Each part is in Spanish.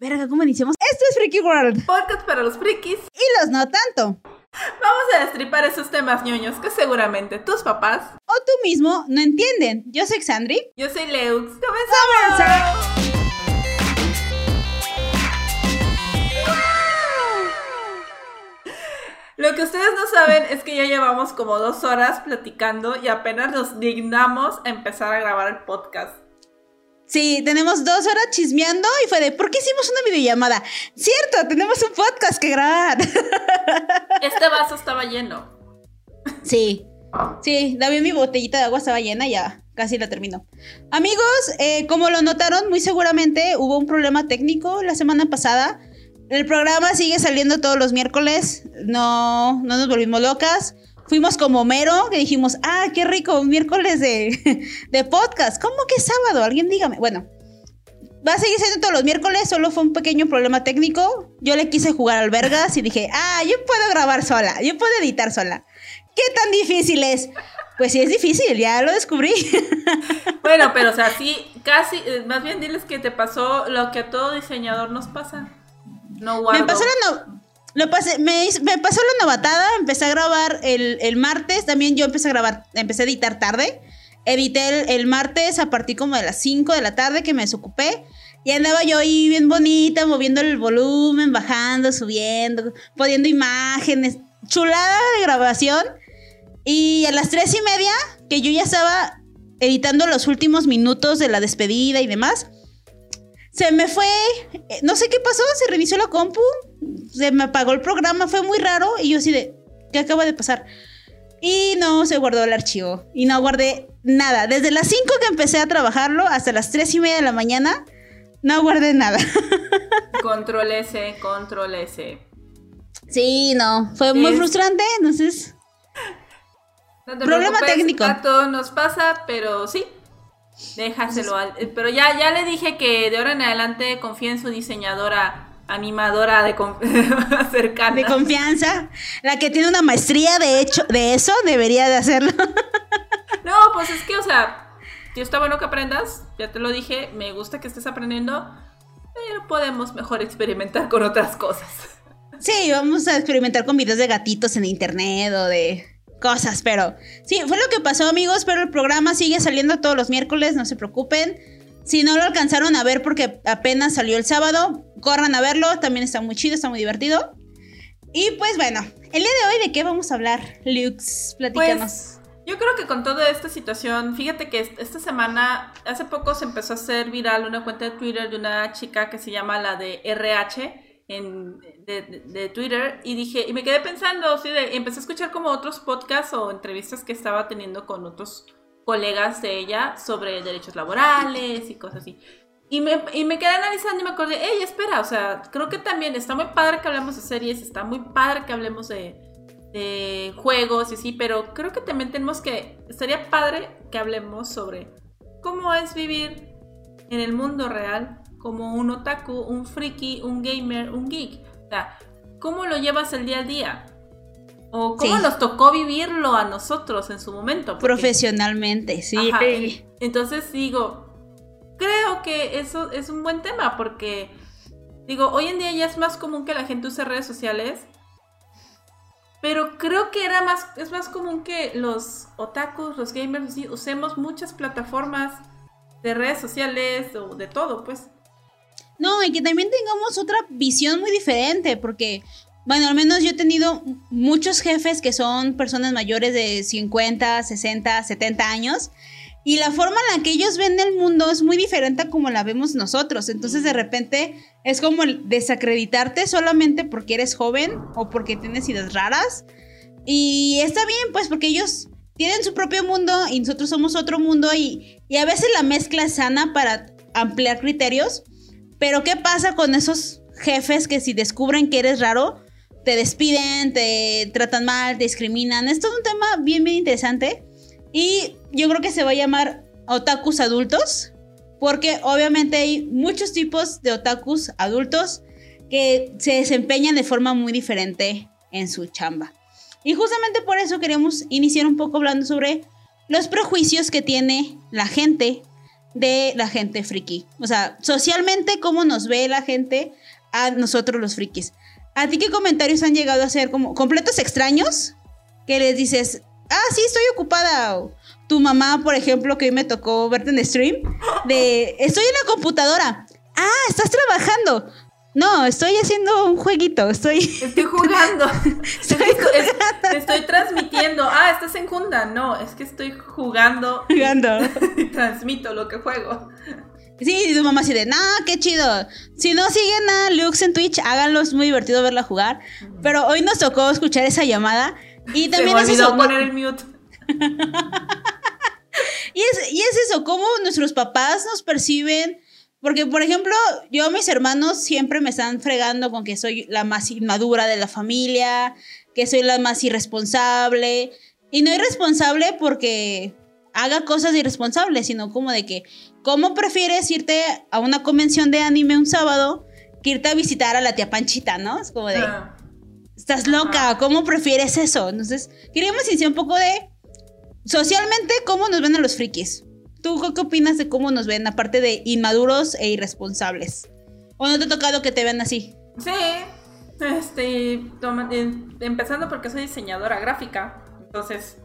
Verga, ¿cómo iniciamos? Esto es Freaky World. Podcast para los frikis. Y los no tanto. Vamos a destripar esos temas ñoños que seguramente tus papás o tú mismo no entienden. Yo soy Xandri. Yo soy Leux. ¡Comenzamos! Lo que ustedes no saben es que ya llevamos como dos horas platicando y apenas nos dignamos a empezar a grabar el podcast. Sí, tenemos dos horas chismeando y fue de, ¿por qué hicimos una videollamada? Cierto, tenemos un podcast que grabar. Este vaso estaba lleno. Sí, sí, David mi botellita de agua estaba llena y ya casi la terminó. Amigos, eh, como lo notaron, muy seguramente hubo un problema técnico la semana pasada. El programa sigue saliendo todos los miércoles, no, no nos volvimos locas fuimos como mero, que dijimos, ah, qué rico, miércoles de, de podcast. ¿Cómo que sábado? Alguien dígame. Bueno, va a seguir siendo todos los miércoles, solo fue un pequeño problema técnico. Yo le quise jugar al vergas y dije, ah, yo puedo grabar sola, yo puedo editar sola. ¿Qué tan difícil es? Pues sí es difícil, ya lo descubrí. Bueno, pero o sea, sí, casi, eh, más bien diles que te pasó lo que a todo diseñador nos pasa. No guardo. Me pasó la no lo pasé, me, me, pasó la novatada, empecé a grabar el, martes, también yo empecé a grabar, empecé a editar tarde. Edité el, martes a partir como de las 5 de la tarde que me desocupé. Y andaba yo ahí bien bonita, moviendo el volumen, bajando, subiendo, poniendo imágenes. Chulada de grabación. Y a las 3 y media, que yo ya estaba editando los últimos minutos de la despedida y demás, se me fue, eh, no sé qué pasó, se reinició la compu, se me apagó el programa, fue muy raro y yo así de, ¿qué acaba de pasar? Y no se guardó el archivo y no guardé nada. Desde las 5 que empecé a trabajarlo hasta las 3 y media de la mañana, no guardé nada. Control S, control S. Sí, no, fue muy frustrante, entonces... problema técnico. A todos nos pasa, pero sí, déjaselo. Al, pero ya, ya le dije que de ahora en adelante confía en su diseñadora animadora de cercana. De confianza. La que tiene una maestría de hecho de eso debería de hacerlo. no, pues es que, o sea, está bueno que aprendas, ya te lo dije, me gusta que estés aprendiendo, pero podemos mejor experimentar con otras cosas. Sí, vamos a experimentar con videos de gatitos en internet o de cosas, pero sí, fue lo que pasó amigos, pero el programa sigue saliendo todos los miércoles, no se preocupen. Si no lo alcanzaron a ver porque apenas salió el sábado, corran a verlo, también está muy chido, está muy divertido. Y pues bueno, el día de hoy de qué vamos a hablar, Lux, platícanos. Pues, yo creo que con toda esta situación, fíjate que esta semana, hace poco se empezó a hacer viral una cuenta de Twitter de una chica que se llama la de RH en, de, Twitter y dije, y me quedé pensando, sí, empecé a escuchar como otros podcasts o entrevistas que estaba teniendo con otros colegas de ella sobre derechos laborales y cosas así. Y me, y me quedé analizando y me acordé, hey, espera, o sea, creo que también está muy padre que hablemos de series, está muy padre que hablemos de, de juegos y así, pero creo que también tenemos que, estaría padre que hablemos sobre cómo es vivir en el mundo real como un otaku, un friki, un gamer, un geek. O sea, ¿cómo lo llevas el día a día? ¿O cómo nos tocó vivirlo a nosotros en su momento? Profesionalmente, sí. Entonces digo, creo que eso es un buen tema porque, digo, hoy en día ya es más común que la gente use redes sociales. Pero creo que era más, es más común que los otakus, los gamers, usemos muchas plataformas de redes sociales o de todo, pues. No, y que también tengamos otra visión muy diferente, porque, bueno, al menos yo he tenido muchos jefes que son personas mayores de 50, 60, 70 años, y la forma en la que ellos ven el mundo es muy diferente a como la vemos nosotros. Entonces de repente es como desacreditarte solamente porque eres joven o porque tienes ideas raras. Y está bien, pues porque ellos tienen su propio mundo y nosotros somos otro mundo y, y a veces la mezcla es sana para ampliar criterios. Pero ¿qué pasa con esos jefes que si descubren que eres raro, te despiden, te tratan mal, te discriminan? Esto es un tema bien, bien interesante. Y yo creo que se va a llamar otakus adultos, porque obviamente hay muchos tipos de otakus adultos que se desempeñan de forma muy diferente en su chamba. Y justamente por eso queremos iniciar un poco hablando sobre los prejuicios que tiene la gente de la gente friki. O sea, socialmente, cómo nos ve la gente a nosotros los frikis. ¿A ti qué comentarios han llegado a ser como completos extraños? Que les dices, ah, sí, estoy ocupada. tu mamá, por ejemplo, que hoy me tocó verte en stream, de, estoy en la computadora. Ah, estás trabajando. No, estoy haciendo un jueguito, estoy... Estoy jugando. estoy, estoy transmitiendo. Ah, estás en Junda. No, es que estoy jugando. Jugando. Y, transmito lo que juego. Sí, y tu mamá así de, nah, qué chido. Si no siguen a Lux en Twitch, háganlo, es muy divertido verla jugar. Pero hoy nos tocó escuchar esa llamada. Y también Se me olvidó poner el mute. y, es, y es eso, cómo nuestros papás nos perciben porque, por ejemplo, yo, mis hermanos siempre me están fregando con que soy la más inmadura de la familia, que soy la más irresponsable. Y no irresponsable porque haga cosas irresponsables, sino como de que, ¿cómo prefieres irte a una convención de anime un sábado que irte a visitar a la tía Panchita, ¿no? Es como de, ah. estás loca, ¿cómo prefieres eso? Entonces, queríamos iniciar un poco de, socialmente, ¿cómo nos ven a los frikis? ¿Tú qué opinas de cómo nos ven, aparte de inmaduros e irresponsables? ¿O no te ha tocado que te vean así? Sí, este, empezando porque soy diseñadora gráfica, entonces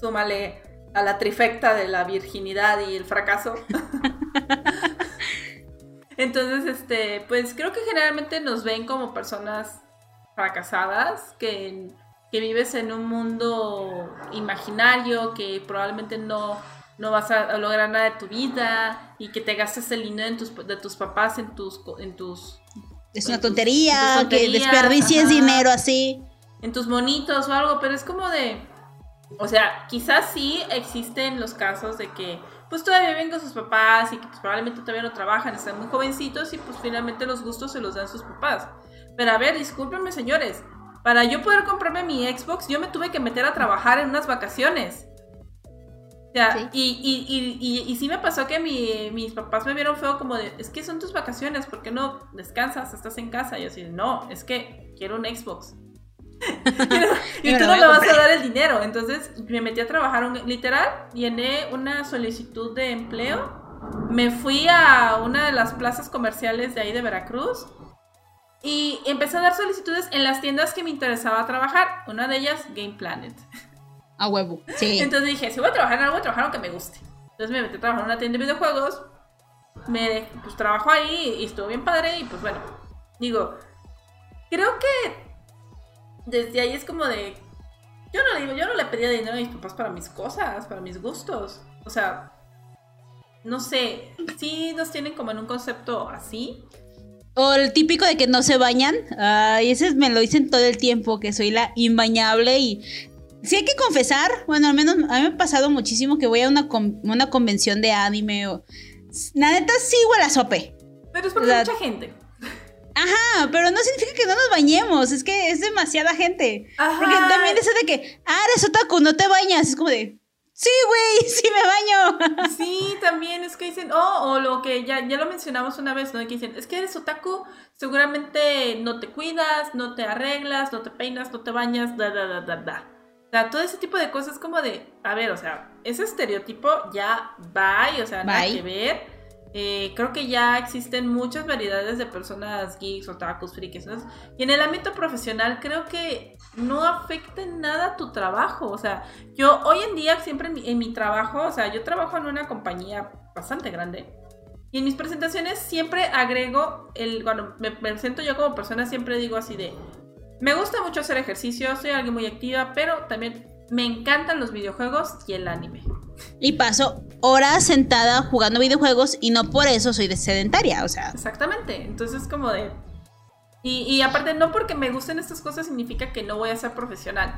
súmale a la trifecta de la virginidad y el fracaso. entonces, este, pues creo que generalmente nos ven como personas fracasadas, que, que vives en un mundo imaginario, que probablemente no no vas a lograr nada de tu vida y que te gastes el dinero de tus papás en tus... En tus es una tontería, que desperdicies dinero así. En tus monitos o algo, pero es como de... O sea, quizás sí existen los casos de que pues todavía viven con sus papás y que pues, probablemente todavía no trabajan, están muy jovencitos y pues finalmente los gustos se los dan sus papás. Pero a ver, discúlpenme señores, para yo poder comprarme mi Xbox yo me tuve que meter a trabajar en unas vacaciones. O sea, y, y, y, y, sí me pasó que mis papás me vieron feo como de, es que son tus vacaciones, ¿por qué no descansas? Estás en casa. Y yo así, no, es que quiero un Xbox. y tú no me vas a dar el dinero. Entonces me metí a trabajar, un, literal, llené una solicitud de empleo. Me fui a una de las plazas comerciales de ahí de Veracruz. Y empecé a dar solicitudes en las tiendas que me interesaba trabajar. Una de ellas, Game Planet. A huevo, sí. Entonces dije, si voy a trabajar en algo, voy a trabajar aunque me guste. Entonces me metí a trabajar en una tienda de videojuegos. Me, pues trabajo ahí y estuvo bien padre. Y pues bueno, digo, creo que desde ahí es como de. Yo no le digo, yo no le pedía dinero a mis papás para mis cosas, para mis gustos. O sea, no sé, sí nos tienen como en un concepto así. O el típico de que no se bañan. Ay, ese me lo dicen todo el tiempo, que soy la imbañable y Sí hay que confesar, bueno, al menos a mí me ha pasado muchísimo que voy a una, una convención de anime o... La neta sí huele a sope. Pero es porque mucha gente. Ajá, pero no significa que no nos bañemos, es que es demasiada gente. Ajá. Porque también eso de que, ah, eres otaku, no te bañas, es como de, sí, güey, sí me baño. Sí, también es que dicen, oh, o lo que ya, ya lo mencionamos una vez, ¿no? Que dicen, es que eres otaku, seguramente no te cuidas, no te arreglas, no te peinas, no te bañas, da, da, da, da, da. O sea, todo ese tipo de cosas como de, a ver, o sea, ese estereotipo ya va, o sea, nada que ver. Eh, creo que ya existen muchas variedades de personas geeks, otakus, frikis. Y en el ámbito profesional creo que no afecta en nada tu trabajo. O sea, yo hoy en día siempre en mi, trabajo, o sea, yo trabajo en una compañía bastante grande. Y en mis presentaciones siempre agrego el, cuando me presento yo como persona, siempre digo así de, me gusta mucho hacer ejercicio, soy alguien muy activa, pero también me encantan los videojuegos y el anime. Y paso horas sentada jugando videojuegos y no por eso soy de sedentaria, o sea. Exactamente, entonces como de... Y, y aparte, no porque me gusten estas cosas significa que no voy a ser profesional.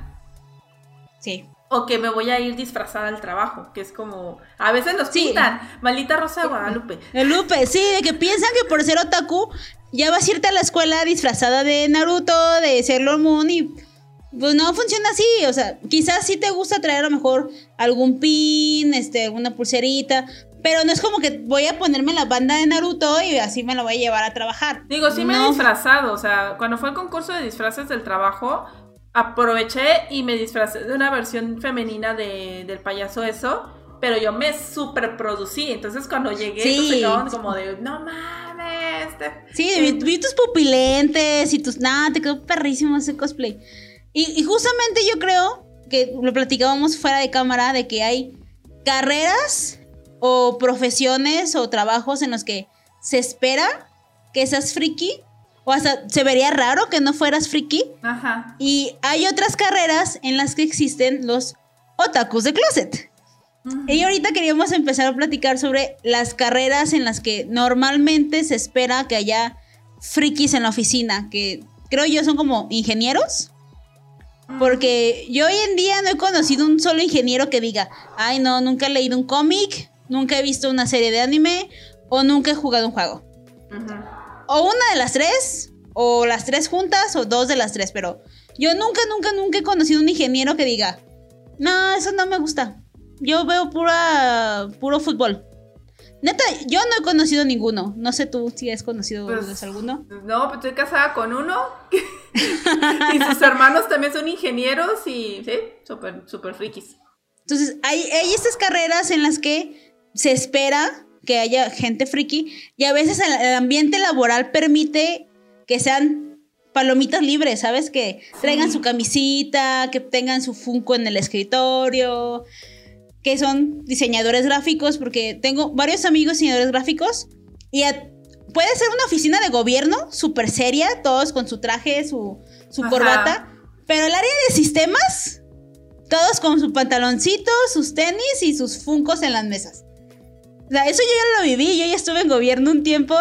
Sí. O que me voy a ir disfrazada al trabajo, que es como... A veces nos pintan, maldita Rosa de Guadalupe. El Lupe, sí, de que piensan que por ser otaku ya vas a irte a la escuela disfrazada de Naruto, de Sailor Moon y pues no funciona así, o sea, quizás sí te gusta traer a lo mejor algún pin, este, alguna pulserita, pero no es como que voy a ponerme la banda de Naruto y así me la voy a llevar a trabajar. Digo, sí me he disfrazado, o sea, cuando fue el concurso de disfraces del trabajo, aproveché y me disfrazé de una versión femenina de, del payaso eso. pero yo me super producí. Entonces cuando llegué, sí. como de, no mames. Sí, vi, tus pupilentes y tus. Nada, te quedó perrísimo ese cosplay. Y, y justamente yo creo que lo platicábamos fuera de cámara de que hay carreras o profesiones o trabajos en los que se espera que seas friki o hasta se vería raro que no fueras friki. Ajá. Y hay otras carreras en las que existen los otakus de closet. Y ahorita queríamos empezar a platicar sobre las carreras en las que normalmente se espera que haya frikis en la oficina, que creo yo son como ingenieros. Porque yo hoy en día no he conocido un solo ingeniero que diga, ay no, nunca he leído un cómic, nunca he visto una serie de anime o nunca he jugado un juego. O una de las tres, o las tres juntas, o dos de las tres, pero yo nunca, nunca, nunca he conocido un ingeniero que diga, no, eso no me gusta. Yo veo pura, puro fútbol. Neta, yo no he conocido ninguno. No sé tú si has conocido pues, alguno. No, pues estoy casada con uno. y sus hermanos también son ingenieros y sí, súper, súper frikis. Entonces, hay, hay estas carreras en las que se espera que haya gente friki y a veces el, ambiente laboral permite que sean palomitas libres, ¿sabes? Que traigan su camisita, que tengan su Funko en el escritorio, que son diseñadores gráficos, porque tengo varios amigos diseñadores gráficos y puede ser una oficina de gobierno súper seria, todos con su traje, su, su corbata, pero el área de sistemas, todos con su pantaloncito, sus tenis y sus funcos en las mesas. O sea, eso yo ya lo viví, yo ya estuve en gobierno un tiempo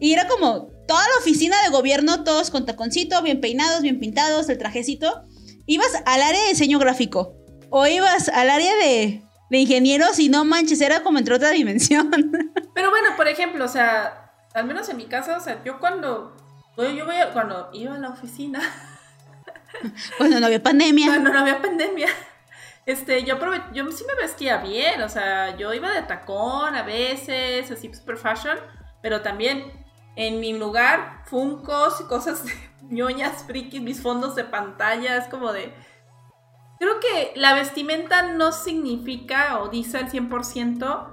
y era como toda la oficina de gobierno, todos con taconcito, bien peinados, bien pintados, el trajecito. Ibas al área de diseño gráfico o ibas al área de, de ingenieros y no manches, era como entre otra dimensión. Pero bueno, por ejemplo, o sea, al menos en mi caso, o sea, yo cuando, yo voy cuando iba a la oficina. Cuando no había pandemia. Cuando no había pandemia. Este, yo, yo sí me vestía bien, o sea, yo iba de tacón a veces, así super fashion, pero también en mi lugar, funcos y cosas de ñoñas, frikis, mis fondos de pantalla, es como de... Creo que la vestimenta no significa o dice al 100%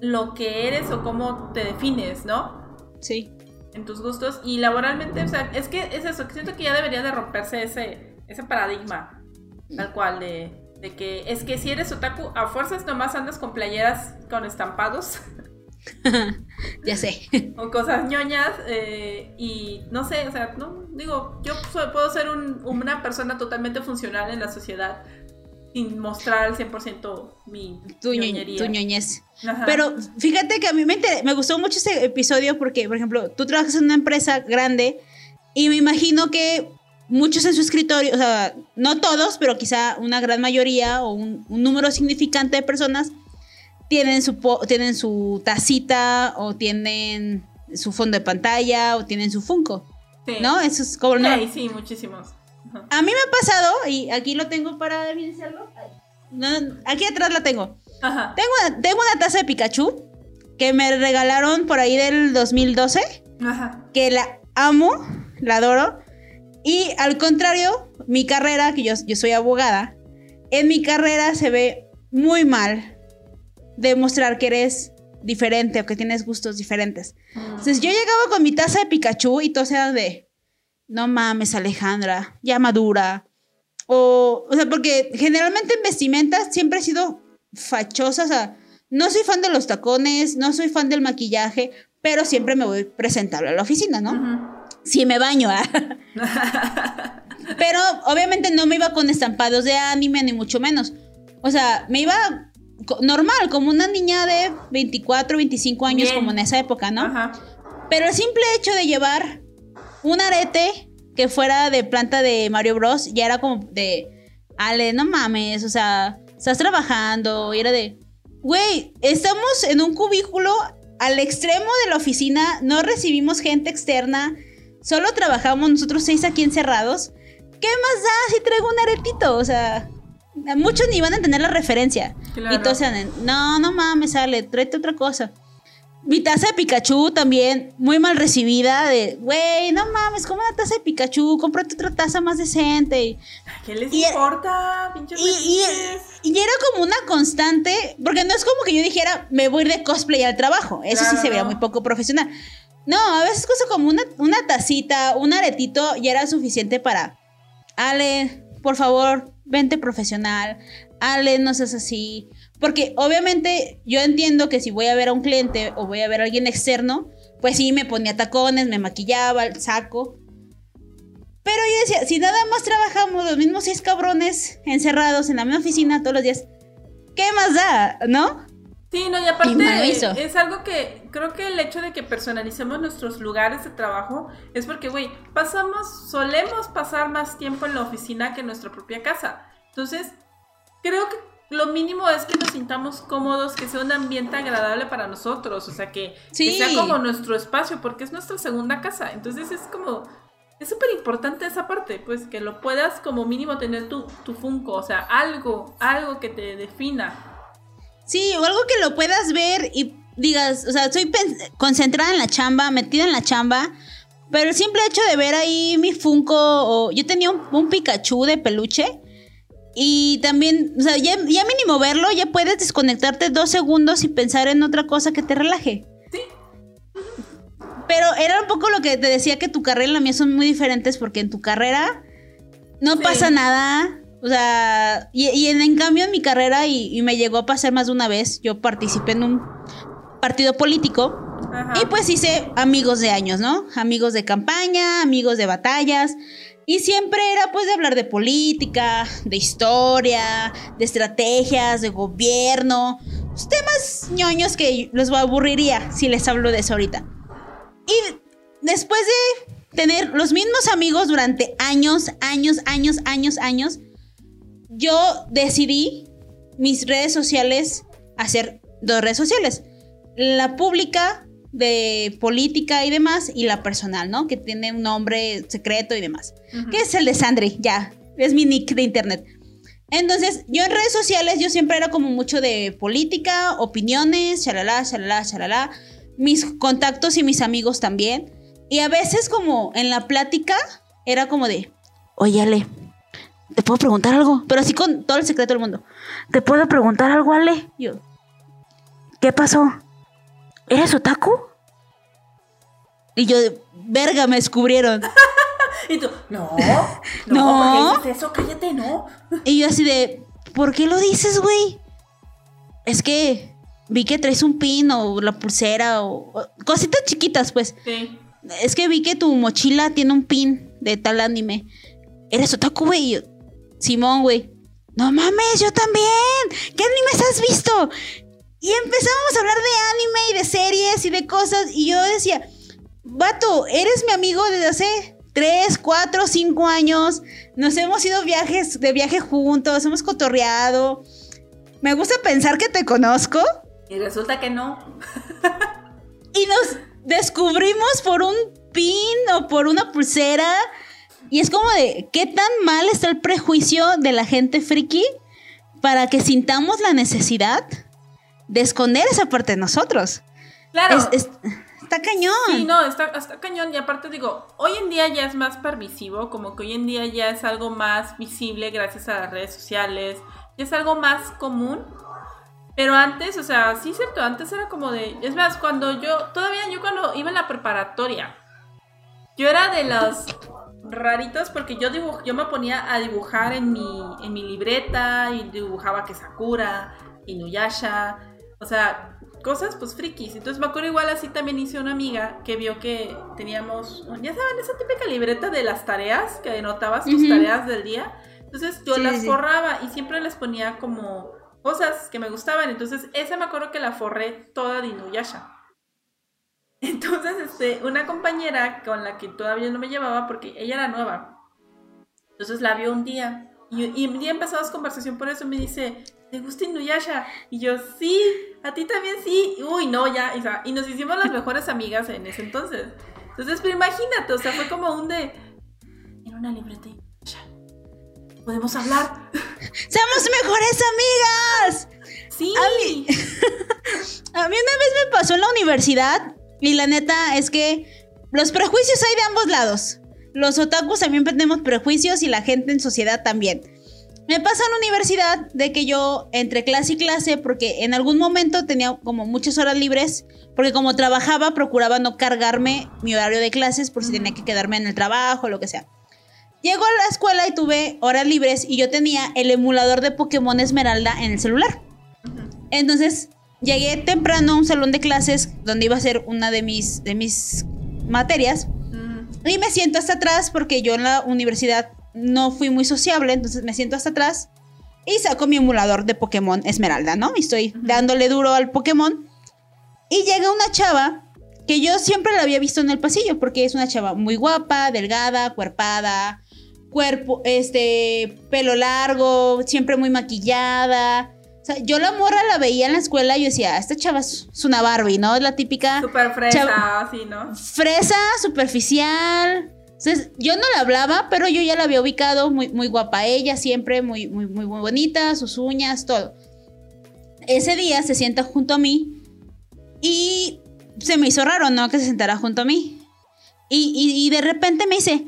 lo que eres o cómo te defines, ¿no? Sí. En tus gustos. Y laboralmente, o sea, es que es eso, que siento que ya debería de romperse ese, ese paradigma, tal cual, de de que es que si eres otaku, a fuerzas nomás andas con playeras con estampados. ya sé. o cosas ñoñas. Eh, y no sé, o sea, no, digo, yo puedo ser una persona totalmente funcional en la sociedad sin mostrar al 100% mi tu, ñoñería. tu ñoñez. Pero fíjate que a mí me, me gustó mucho ese episodio porque, por ejemplo, tú trabajas en una empresa grande y me imagino que muchos en su escritorio, o sea, no todos, pero quizá una gran mayoría o un, número significante de personas tienen su, tienen su tacita o tienen su fondo de pantalla o tienen su Funko. ¿No? Eso es como... No. Sí, sí, muchísimos. A mí me ha pasado, y aquí lo tengo para evidenciarlo. aquí atrás la tengo. Tengo, tengo una taza de Pikachu que me regalaron por ahí del 2012. Ajá. Que la amo, la adoro. Y al contrario, mi carrera, que yo, yo soy abogada, en mi carrera se ve muy mal demostrar que eres diferente o que tienes gustos diferentes. Entonces yo llegaba con mi taza de Pikachu y todo era de, no mames Alejandra, ya madura. O, o sea, porque generalmente en vestimentas siempre he sido fachosa, o sea, no soy fan de los tacones, no soy fan del maquillaje, pero siempre me voy presentable a la oficina, ¿no? sí me baño. ¿ah? Pero obviamente no me iba con estampados de anime, ni mucho menos. O sea, me iba normal, como una niña de 24, 25 años, como en esa época, ¿no? Ajá. Pero el simple hecho de llevar un arete que fuera de planta de Mario Bros. ya era como de, Ale, no mames, o sea, estás trabajando, y era de, güey, estamos en un cubículo al extremo de la oficina, no recibimos gente externa, solo trabajamos nosotros seis aquí encerrados. ¿Qué más da si traigo un aretito? O sea, muchos ni van a entender la referencia. Y todos se no, no mames, sale, tráete otra cosa. Mi taza de Pikachu también, muy mal recibida, de, güey, no mames, como una taza de Pikachu, cómprate otra taza más decente. ¿Qué les importa, pinches y, y, era como una constante, porque no es como que yo dijera, me voy a ir de cosplay al trabajo, eso sí se veía muy poco profesional. No, a veces cosa como una, una tacita, un aretito, ya era suficiente para, Ale, por favor, vente profesional, Ale, no seas así, porque obviamente yo entiendo que si voy a ver a un cliente o voy a ver a alguien externo, pues sí, me ponía tacones, me maquillaba, saco. Pero yo decía, si nada más trabajamos los mismos seis cabrones encerrados en la misma oficina todos los días, ¿qué más da? ¿No? Sí, no, y aparte es algo que creo que el hecho de que personalicemos nuestros lugares de trabajo es porque, güey, pasamos, solemos pasar más tiempo en la oficina que en nuestra propia casa. Entonces, creo que lo mínimo es que nos sintamos cómodos, que sea un ambiente agradable para nosotros, o sea, que, sea como nuestro espacio, porque es nuestra segunda casa. Entonces es como, es súper importante esa parte, pues que lo puedas como mínimo tener tu, tu Funko, o sea, algo, algo que te defina. Sí, o algo que lo puedas ver y digas, o sea, estoy concentrada en la chamba, metida en la chamba. Pero el simple hecho de ver ahí mi Funko, o yo tenía un, un Pikachu de peluche, y también, o sea, ya, mínimo verlo, ya puedes desconectarte dos segundos y pensar en otra cosa que te relaje. Sí. Pero era un poco lo que te decía que tu carrera y la mía son muy diferentes porque en tu carrera no pasa nada. O sea, y, en, cambio en mi carrera, y, me llegó a pasar más de una vez, yo participé en un partido político y pues hice amigos de años, ¿no? Amigos de campaña, amigos de batallas. Y siempre era pues de hablar de política, de historia, de estrategias, de gobierno, pues, temas ñoños que les aburriría si les hablo de eso ahorita. Y después de tener los mismos amigos durante años, años, años, años, años, yo decidí mis redes sociales hacer dos redes sociales. La pública de política y demás, y la personal, ¿no? Que tiene un nombre secreto y demás. Que es el de Sandri, ya. Es mi nick de internet. Entonces, yo en redes sociales, yo siempre era como mucho de política, opiniones, chalala, chalala, chalala. Mis contactos y mis amigos también. Y a veces como en la plática, era como de, oye Ale, ¿te puedo preguntar algo? Pero así con todo el secreto del mundo. ¿Te puedo preguntar algo, Ale? Yo, ¿qué pasó? ¿Eres otaku? Y yo, verga, me descubrieron. y tú, no, no, ¿por qué dices eso? Cállate, no. y yo así de, ¿por qué lo dices, güey? Es que vi que traes un pin o la pulsera o, cositas chiquitas, pues. Sí. Es que vi que tu mochila tiene un pin de tal anime. ¿Eres otaku, güey? Simón, güey. No mames, yo también. ¿Qué animes has visto? Y empezamos a hablar de anime y de series y de cosas. Y yo decía, vato, eres mi amigo desde hace 3, 4, 5 años. Nos hemos ido viajes, de viaje juntos, hemos cotorreado. Me gusta pensar que te conozco. Y resulta que no. y nos descubrimos por un pin o por una pulsera. Y es como de, ¿qué tan mal está el prejuicio de la gente friki para que sintamos la necesidad de esconder esa parte de nosotros. Claro. está cañón. Sí, no, está, cañón. Y aparte digo, hoy en día ya es más permisivo, como que hoy en día ya es algo más visible gracias a las redes sociales, ya es algo más común. Pero antes, o sea, sí es cierto, antes era como de... Es más, cuando yo, todavía yo cuando iba en la preparatoria, yo era de los raritos porque yo dibuj, yo me ponía a dibujar en mi, en mi libreta y dibujaba que Sakura, Inuyasha, o sea, cosas pues frikis. Entonces me acuerdo igual así también hice una amiga que vio que teníamos, ya saben, esa típica libreta de las tareas, que anotabas tus tareas del día. Entonces yo las forraba y siempre les ponía como cosas que me gustaban. Entonces esa me acuerdo que la forré toda de Inuyasha. Entonces, este, una compañera con la que todavía no me llevaba porque ella era nueva. Entonces la vio un día y, y un día empezamos conversación por eso. Me dice, ¿te gusta Inuyasha? Y yo, sí, a ti también sí. Uy, no, ya. Y, nos hicimos las mejores amigas en ese entonces. Entonces, pero imagínate, o sea, fue como un de. En una libreta. Podemos hablar. ¡Seamos mejores amigas! Sí. A mí, a mí una vez me pasó en la universidad y la neta es que los prejuicios hay de ambos lados. Los otakus también tenemos prejuicios y la gente en sociedad también. Me pasa en la universidad de que yo entre clase y clase, porque en algún momento tenía como muchas horas libres, porque como trabajaba procuraba no cargarme mi horario de clases por si tenía que quedarme en el trabajo o lo que sea. Llego a la escuela y tuve horas libres y yo tenía el emulador de Pokémon Esmeralda en el celular. Entonces llegué temprano a un salón de clases donde iba a ser una de mis, de mis materias Mm, y me siento hasta atrás porque yo en la universidad no fui muy sociable, entonces me siento hasta atrás y saco mi emulador de Pokémon Esmeralda, ¿no? Y estoy dándole duro al Pokémon. Y llega una chava que yo siempre la había visto en el pasillo porque es una chava muy guapa, delgada, cuerpada, cuerpo, este, pelo largo, siempre muy maquillada. O sea, yo la morra la veía en la escuela y yo decía, esta chava es una Barbie, ¿no? Es la típica Súper fresa, Chava- así, ¿no? fresa, superficial. Entonces, yo no la hablaba, pero yo ya la había ubicado, muy, muy guapa ella, siempre muy, muy, muy, muy bonita, sus uñas, todo. Ese día se sienta junto a mí y se me hizo raro, ¿no? Que se sentara junto a mí. Y, y- y de repente me dice,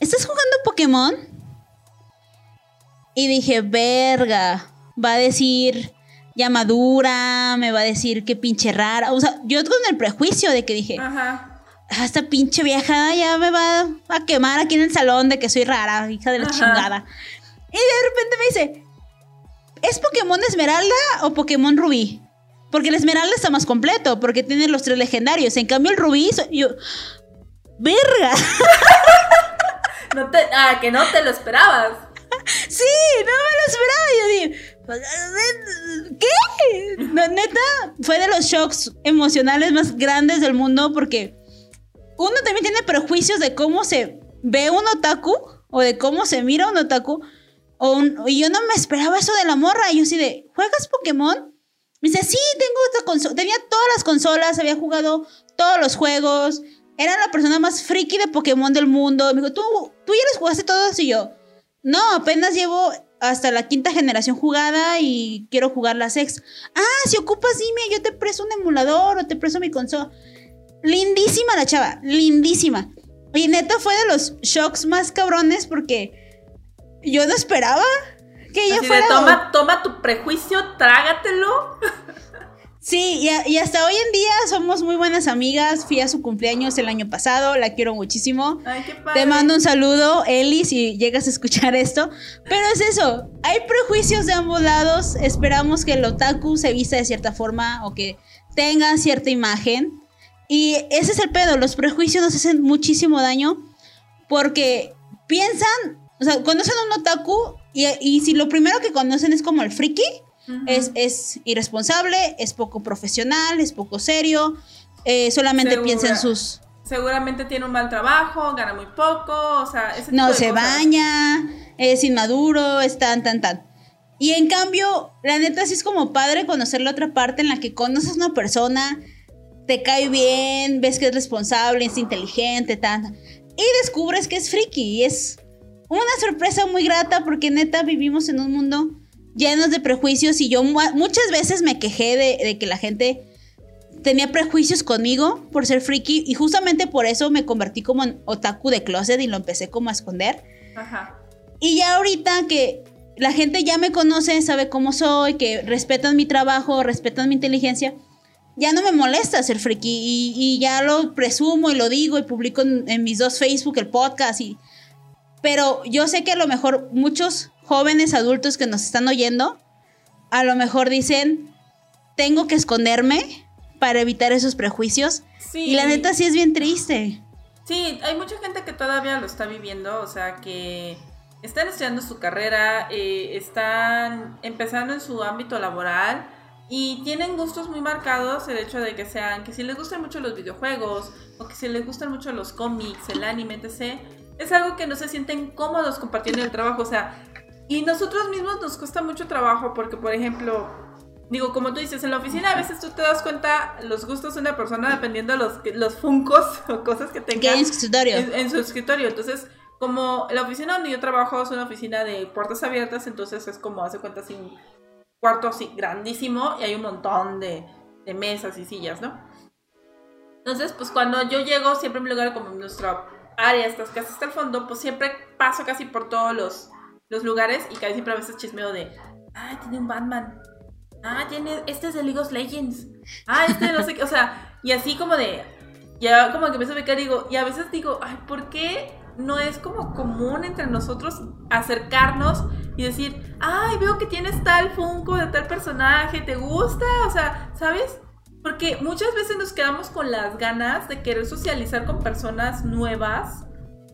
¿estás jugando Pokémon? Y dije, verga, va a decir ya madura, me va a decir qué pinche rara. O sea, yo con el prejuicio de que dije, Ajá. "Ah, esta pinche vieja ya me va a quemar aquí en el salón de que soy rara, hija de la Ajá. chingada. Y de repente me dice, ¿es Pokémon Esmeralda o Pokémon Rubí? Porque el Esmeralda está más completo, porque tiene los tres legendarios. En cambio, el Rubí, so- yo. ¡Verga! No te, ah, que no te lo esperabas. Sí, no me lo esperaba. Yo dije, ¿qué? Neta, fue de los shocks emocionales más grandes del mundo porque uno también tiene prejuicios de cómo se ve un otaku o de cómo se mira un otaku. Y yo no me esperaba eso de la morra. Y yo así de, ¿juegas Pokémon? Me dice, sí, tengo esta consola. Tenía todas las consolas, había jugado todos los juegos. Era la persona más friki de Pokémon del mundo. Me dijo, ¿tú, tú ya los jugaste todos? Y yo, no, apenas llevo hasta la quinta generación jugada y quiero jugar la sexta. Ah, si ocupas, dime, yo te presto un emulador o te presto mi consola. Lindísima la chava, lindísima. Y neta fue de los shocks más cabrones porque yo no esperaba que ella Así de, fuera. toma, toma tu prejuicio, trágatelo. Sí, y, a- y hasta hoy en día somos muy buenas amigas. Fui a su cumpleaños el año pasado, la quiero muchísimo. Ay, qué padre. Te mando un saludo, Eli, si llegas a escuchar esto. Pero es eso, hay prejuicios de ambos lados. Esperamos que el otaku se vista de cierta forma o que tenga cierta imagen. Y ese es el pedo, los prejuicios nos hacen muchísimo daño porque piensan, o sea, conocen a un otaku y, y si lo primero que conocen es como el friki, Es, es irresponsable, es poco profesional, es poco serio, eh, solamente Segura. piensa en sus... Seguramente tiene un mal trabajo, gana muy poco, o sea, ese tipo no de se cosas. baña, es inmaduro, es tan, tan, tan. Y en cambio, la neta sí es como padre conocer la otra parte en la que conoces a una persona, te cae bien, ves que es responsable, es inteligente, tan. Y descubres que es friki y es una sorpresa muy grata porque neta vivimos en un mundo llenos de prejuicios y yo mu- muchas veces me quejé de, de que la gente tenía prejuicios conmigo por ser friki y justamente por eso me convertí como en otaku de closet y lo empecé como a esconder. Ajá. Y ya ahorita que la gente ya me conoce, sabe cómo soy, que respetan mi trabajo, respetan mi inteligencia, ya no me molesta ser friki y, y ya lo presumo y lo digo y publico en, en mis dos Facebook el podcast y... Pero yo sé que a lo mejor muchos jóvenes adultos que nos están oyendo, a lo mejor dicen, tengo que esconderme para evitar esos prejuicios. Sí. Y la neta sí es bien triste. Sí, hay mucha gente que todavía lo está viviendo, o sea, que están estudiando su carrera, eh, están empezando en su ámbito laboral y tienen gustos muy marcados, el hecho de que sean, que si les gustan mucho los videojuegos o que si les gustan mucho los cómics, el anime, etc., es algo que no se sienten cómodos compartiendo el trabajo, o sea, y nosotros mismos nos cuesta mucho trabajo porque, por ejemplo, digo, como tú dices, en la oficina a veces tú te das cuenta los gustos de una persona dependiendo de los, los funcos o cosas que tenga en su escritorio. en, en su escritorio. Entonces, como la oficina donde yo trabajo es una oficina de puertas abiertas, entonces es como hace cuenta sin cuarto así grandísimo y hay un montón de, de mesas y sillas, ¿no? Entonces, pues cuando yo llego, siempre en mi lugar, como en nuestra área, estas casas hasta el fondo, pues siempre paso casi por todos los, los lugares y casi siempre a veces chismeo de, ah, tiene un Batman. Ah, tiene, este es de League of Legends. Ah, este no sé qué, o sea, y así como de, ya como que empiezo a becar, digo, y a veces digo, ay, ¿por qué no es como común entre nosotros acercarnos y decir, ay, veo que tienes tal Funko de tal personaje, ¿te gusta? O sea, ¿sabes? Porque muchas veces nos quedamos con las ganas de querer socializar con personas nuevas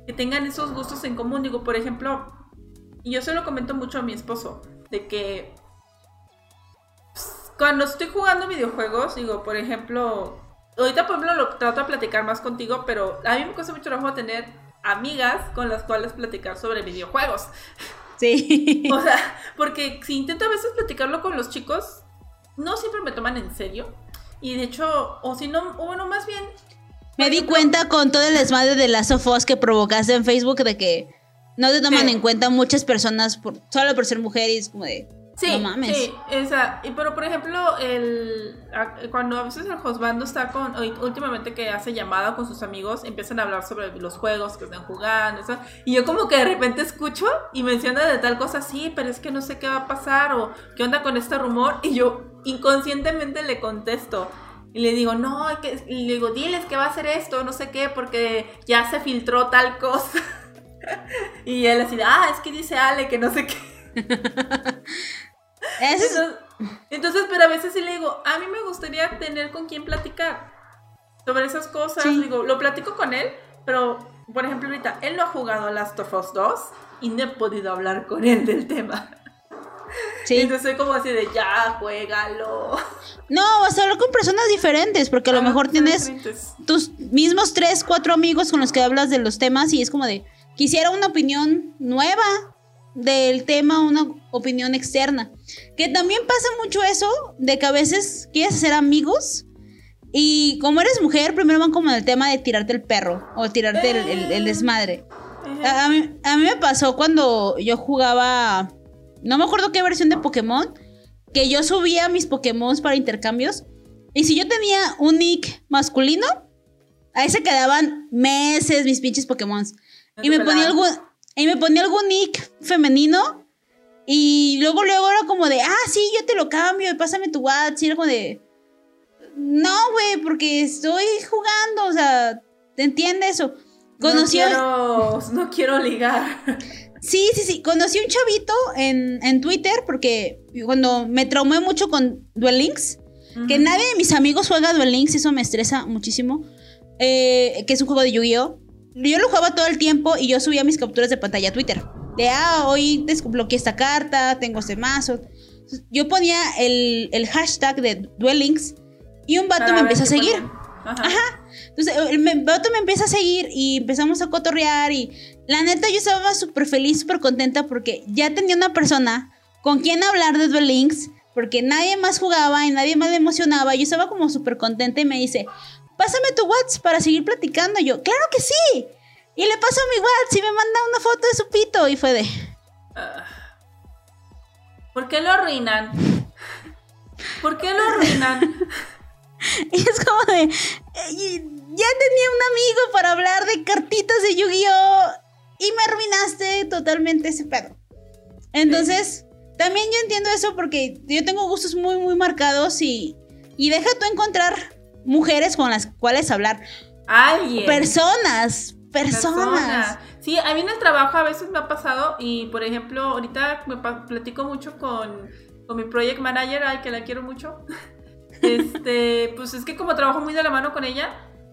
que tengan esos gustos en común. Digo, por ejemplo, y yo se lo comento mucho a mi esposo, de que pues, cuando estoy jugando videojuegos, digo, por ejemplo, ahorita por ejemplo lo trato de platicar más contigo, pero a mí me cuesta mucho trabajo tener amigas con las cuales platicar sobre videojuegos. Sí. O sea, porque si intento a veces platicarlo con los chicos, no siempre me toman en serio. Y de hecho, o si no, bueno, más bien. Me di cuenta con todo el desmadre de las sofos que provocaste en Facebook de que no te toman en cuenta muchas personas por, solo por ser mujeres, como de. Sí, sí, esa. Y, pero por ejemplo, el, cuando a veces el Josbando está con, últimamente que hace llamada con sus amigos, empiezan a hablar sobre los juegos que están jugando, eso, y yo como que de repente escucho y menciona de tal cosa, sí, pero es que no sé qué va a pasar, o qué onda con este rumor, y yo inconscientemente le contesto. Y le digo, no, que, y le digo, diles que va a hacer esto, no sé qué, porque ya se filtró tal cosa. Y él así, ah, es que dice Ale que no sé qué. Entonces, pero a veces sí le digo, a mí me gustaría tener con quién platicar sobre esas cosas. Digo, lo platico con él, pero por ejemplo, ahorita él no ha jugado a Last of Us 2 y no he podido hablar con él del tema. Sí. Entonces soy como así de ya, juégalo. No, vas a hablar con personas diferentes, porque a lo mejor tienes tus mismos tres, cuatro amigos con los que hablas de los temas y es como de, quisiera una opinión nueva del tema una opinión externa. Que también pasa mucho eso de que a veces quieres hacer amigos y como eres mujer, primero van como en el tema de tirarte el perro o tirarte el, desmadre. A mí, a mí, me pasó cuando yo jugaba, no me acuerdo qué versión de Pokémon, que yo subía mis Pokémon para intercambios. Y si yo tenía un nick masculino, ahí se quedaban meses mis pinches Pokémon. Y me ponía algún y me ponía algún nick femenino. Y luego, luego era como de, ah, sí, yo te lo cambio pásame tu WhatsApp. Y era como de, no, güey, porque estoy jugando, o sea, ¿te entiendes eso? Conocí no quiero, no quiero ligar. Sí, sí, sí. Conocí un chavito en, Twitter porque cuando me traumé mucho con Duel Links, que nadie de mis amigos juega Duel Links, eso me estresa muchísimo. Eh, que es un juego de Yu-Gi-Oh! Yo lo jugaba todo el tiempo y yo subía mis capturas de pantalla a Twitter. De, ah, hoy desbloqueé esta carta, tengo este mazo. Yo ponía el, hashtag de Duel Links y un vato me empieza a seguir. Ajá. Entonces, el vato me empieza a seguir y empezamos a cotorrear y la neta yo estaba súper feliz, súper contenta porque ya tenía una persona con quien hablar de Duel Links porque nadie más jugaba y nadie más le emocionaba. Yo estaba como súper contenta y me dice, pásame tu WhatsApp para seguir platicando. yo, claro que sí. Y le paso mi WhatsApp y me manda una foto de su pito y fue de... Ah. ¿Por qué lo arruinan? ¿Por qué lo arruinan? y es como de... Ya tenía un amigo para hablar de cartitas de Yu-Gi-Oh! Y me arruinaste totalmente ese pedo. Entonces, también yo entiendo eso porque yo tengo gustos muy, muy marcados y, y deja tú encontrar mujeres con las cuales hablar. Alguien. Personas, personas. Sí, a mí en el trabajo a veces me ha pasado y, por ejemplo, ahorita me platico mucho con, con mi project manager, ay, que la quiero mucho. Este, pues es que como trabajo muy de la mano con ella,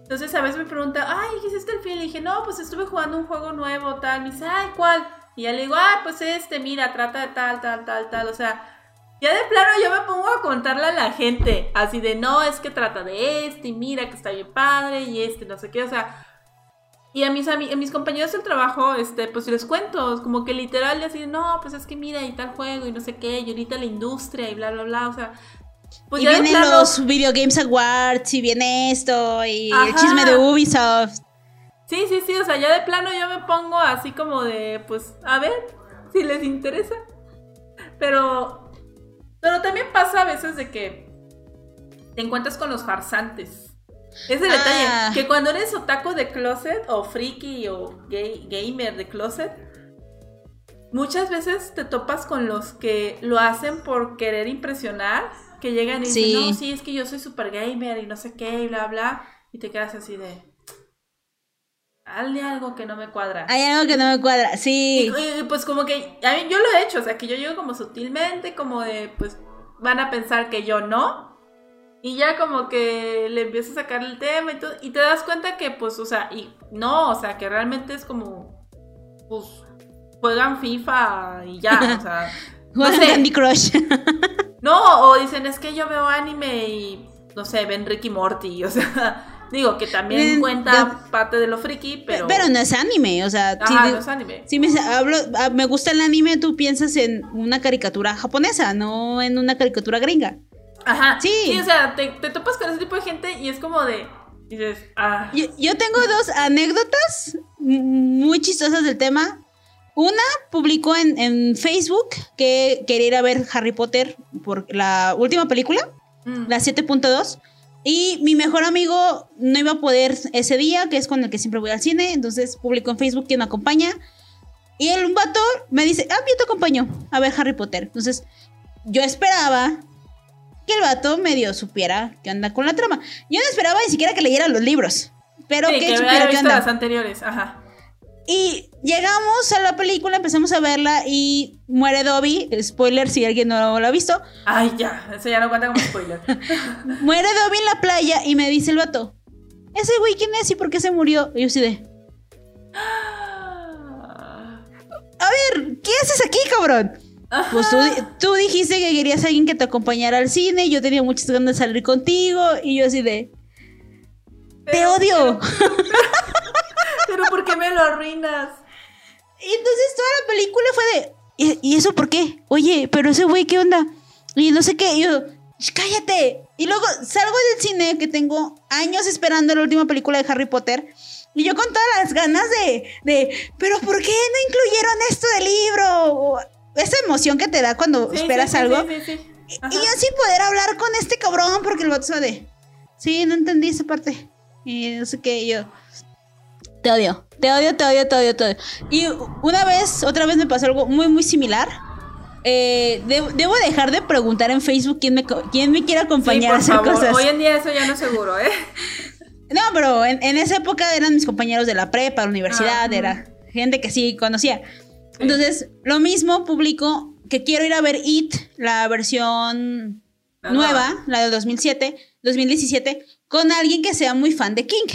entonces a veces me pregunta, ay, ¿qué hiciste el film? Y dije, no, pues estuve jugando un juego nuevo, tal. Me dice, ay, ¿cuál? Y ya le digo, ah, pues este, mira, trata de tal, tal, tal, tal. O sea, ya de plano yo me pongo a contarle a la gente, así de no, es que trata de este, y mira que está bien padre, y este, no sé qué, o sea. Y a mis, a mis compañeros del trabajo, este, pues les cuento, como que literal, así de no, pues es que mira, y tal juego, y no sé qué, y ahorita la industria, y bla, bla, bla, o sea. Pues y vienen los Video Games Awards, y viene esto, y el chisme de Ubisoft. Sí, sí, sí, o sea, ya de plano yo me pongo así como de, pues, a ver, si les interesa. Pero Pero también pasa a veces de que te encuentras con los farsantes. Es el detalle, Ah. que cuando eres otaku de closet o friki o gay, gamer de closet, muchas veces te topas con los que lo hacen por querer impresionar, que llegan y Sí. dicen, no, sí, es que yo soy super gamer y no sé qué, y bla, bla, y te quedas así de... Hazle algo que no me cuadra. Hay algo que no me cuadra. Sí. Y, y, pues como que a mí, yo lo he hecho, o sea, que yo llego como sutilmente, como de, pues van a pensar que yo no. Y ya como que le empiezo a sacar el tema y todo. Y te das cuenta que, pues, o sea, y no, o sea, que realmente es como, pues, juegan FIFA y ya, o sea. no Juegan sé. Candy Crush. No, o dicen, es que yo veo anime y, no sé, ven Ricky Morty, o sea. Digo que también Bien, cuenta parte de lo friki, pero. Pero no es anime, o sea, si, Ajá, de- no es anime. si me, hablo, ah, me gusta el anime, tú piensas en una caricatura japonesa, no en una caricatura gringa. Ajá. Sí. Sí. o sea, te, te topas con ese tipo de gente y es como de. Dices, ah. Yo, yo tengo dos anécdotas muy chistosas del tema. Una publicó en, en Facebook que quería ir a ver Harry Potter por la última película, mm, la 7.2. Y mi mejor amigo no iba a poder ese día, que es con el que siempre voy al cine. Entonces publicó en Facebook quién me acompaña. Y el un vato me dice, ah, yo te acompaño a ver Harry Potter. Entonces yo esperaba que el vato medio supiera qué onda con la trama. Yo no esperaba ni siquiera que leyera los libros. Pero sí, que que supiera qué las anteriores. Ajá. Y llegamos a la película, empezamos a verla y muere Dobby. Spoiler si alguien no lo ha visto. Ay, ya. Eso ya no cuenta como spoiler. Muere Dobby en la playa y me dice el vato: ¿Ese güey quién es y por qué se murió? Y yo así de: A ver, ¿qué haces aquí, cabrón? Pues tú, di- tú dijiste que querías a alguien que te acompañara al cine. Yo tenía muchas ganas de salir contigo. Y yo así de: ¡Te Pero- odio! Pero ¿por qué me lo arruinas? Y entonces toda la película fue de. ¿Y, y eso por qué? Oye, pero ese güey, ¿qué onda? Y no sé qué. Y yo, "Sh, cállate. Y luego salgo del cine que tengo años esperando la última película de Harry Potter. Y yo con todas las ganas de. de ¿Pero por qué no incluyeron esto del libro? O esa emoción que te da cuando Sí, esperas sí, sí, algo. Y- yo sin poder hablar con este cabrón porque el vato se de. Sí, no entendí esa parte. Y no sé qué, y yo. Te odio, te odio, te odio, te odio, te odio. Y una vez, otra vez me pasó algo muy, muy similar. Eh, debo, debo dejar de preguntar en Facebook quién me, quién me quiere acompañar a hacer favor. cosas. Hoy en día eso ya no es seguro, ¿eh? No, pero en, en esa época eran mis compañeros de la prepa, la universidad, Ah, era gente que sí conocía. Entonces, lo mismo publico que quiero ir a ver It, la versión nueva, la de 2007, 2017, con alguien que sea muy fan de King.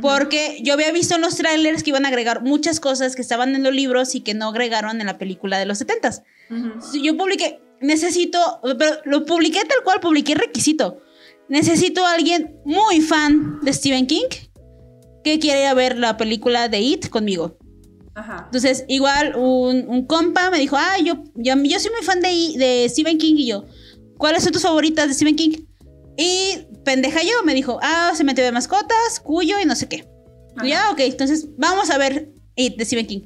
Porque yo había visto en los trailers que iban a agregar muchas cosas que estaban en los libros y que no agregaron en la película de los 70s. Ujú. Entonces, Yo publiqué, necesito, pero lo publiqué tal cual, publiqué requisito. Necesito a alguien muy fan de Stephen King que quiera ir a ver la película de It conmigo. Ajá. Entonces, igual un, un compa me dijo, ah, yo, yo, yo soy muy fan de, de Stephen King y yo, ¿cuáles son tus favoritas de Stephen King? Y pendeja yo me dijo, ah, se metió de mascotas, cuyo y no sé qué. Ya, ok, entonces vamos a ver It de Stephen King.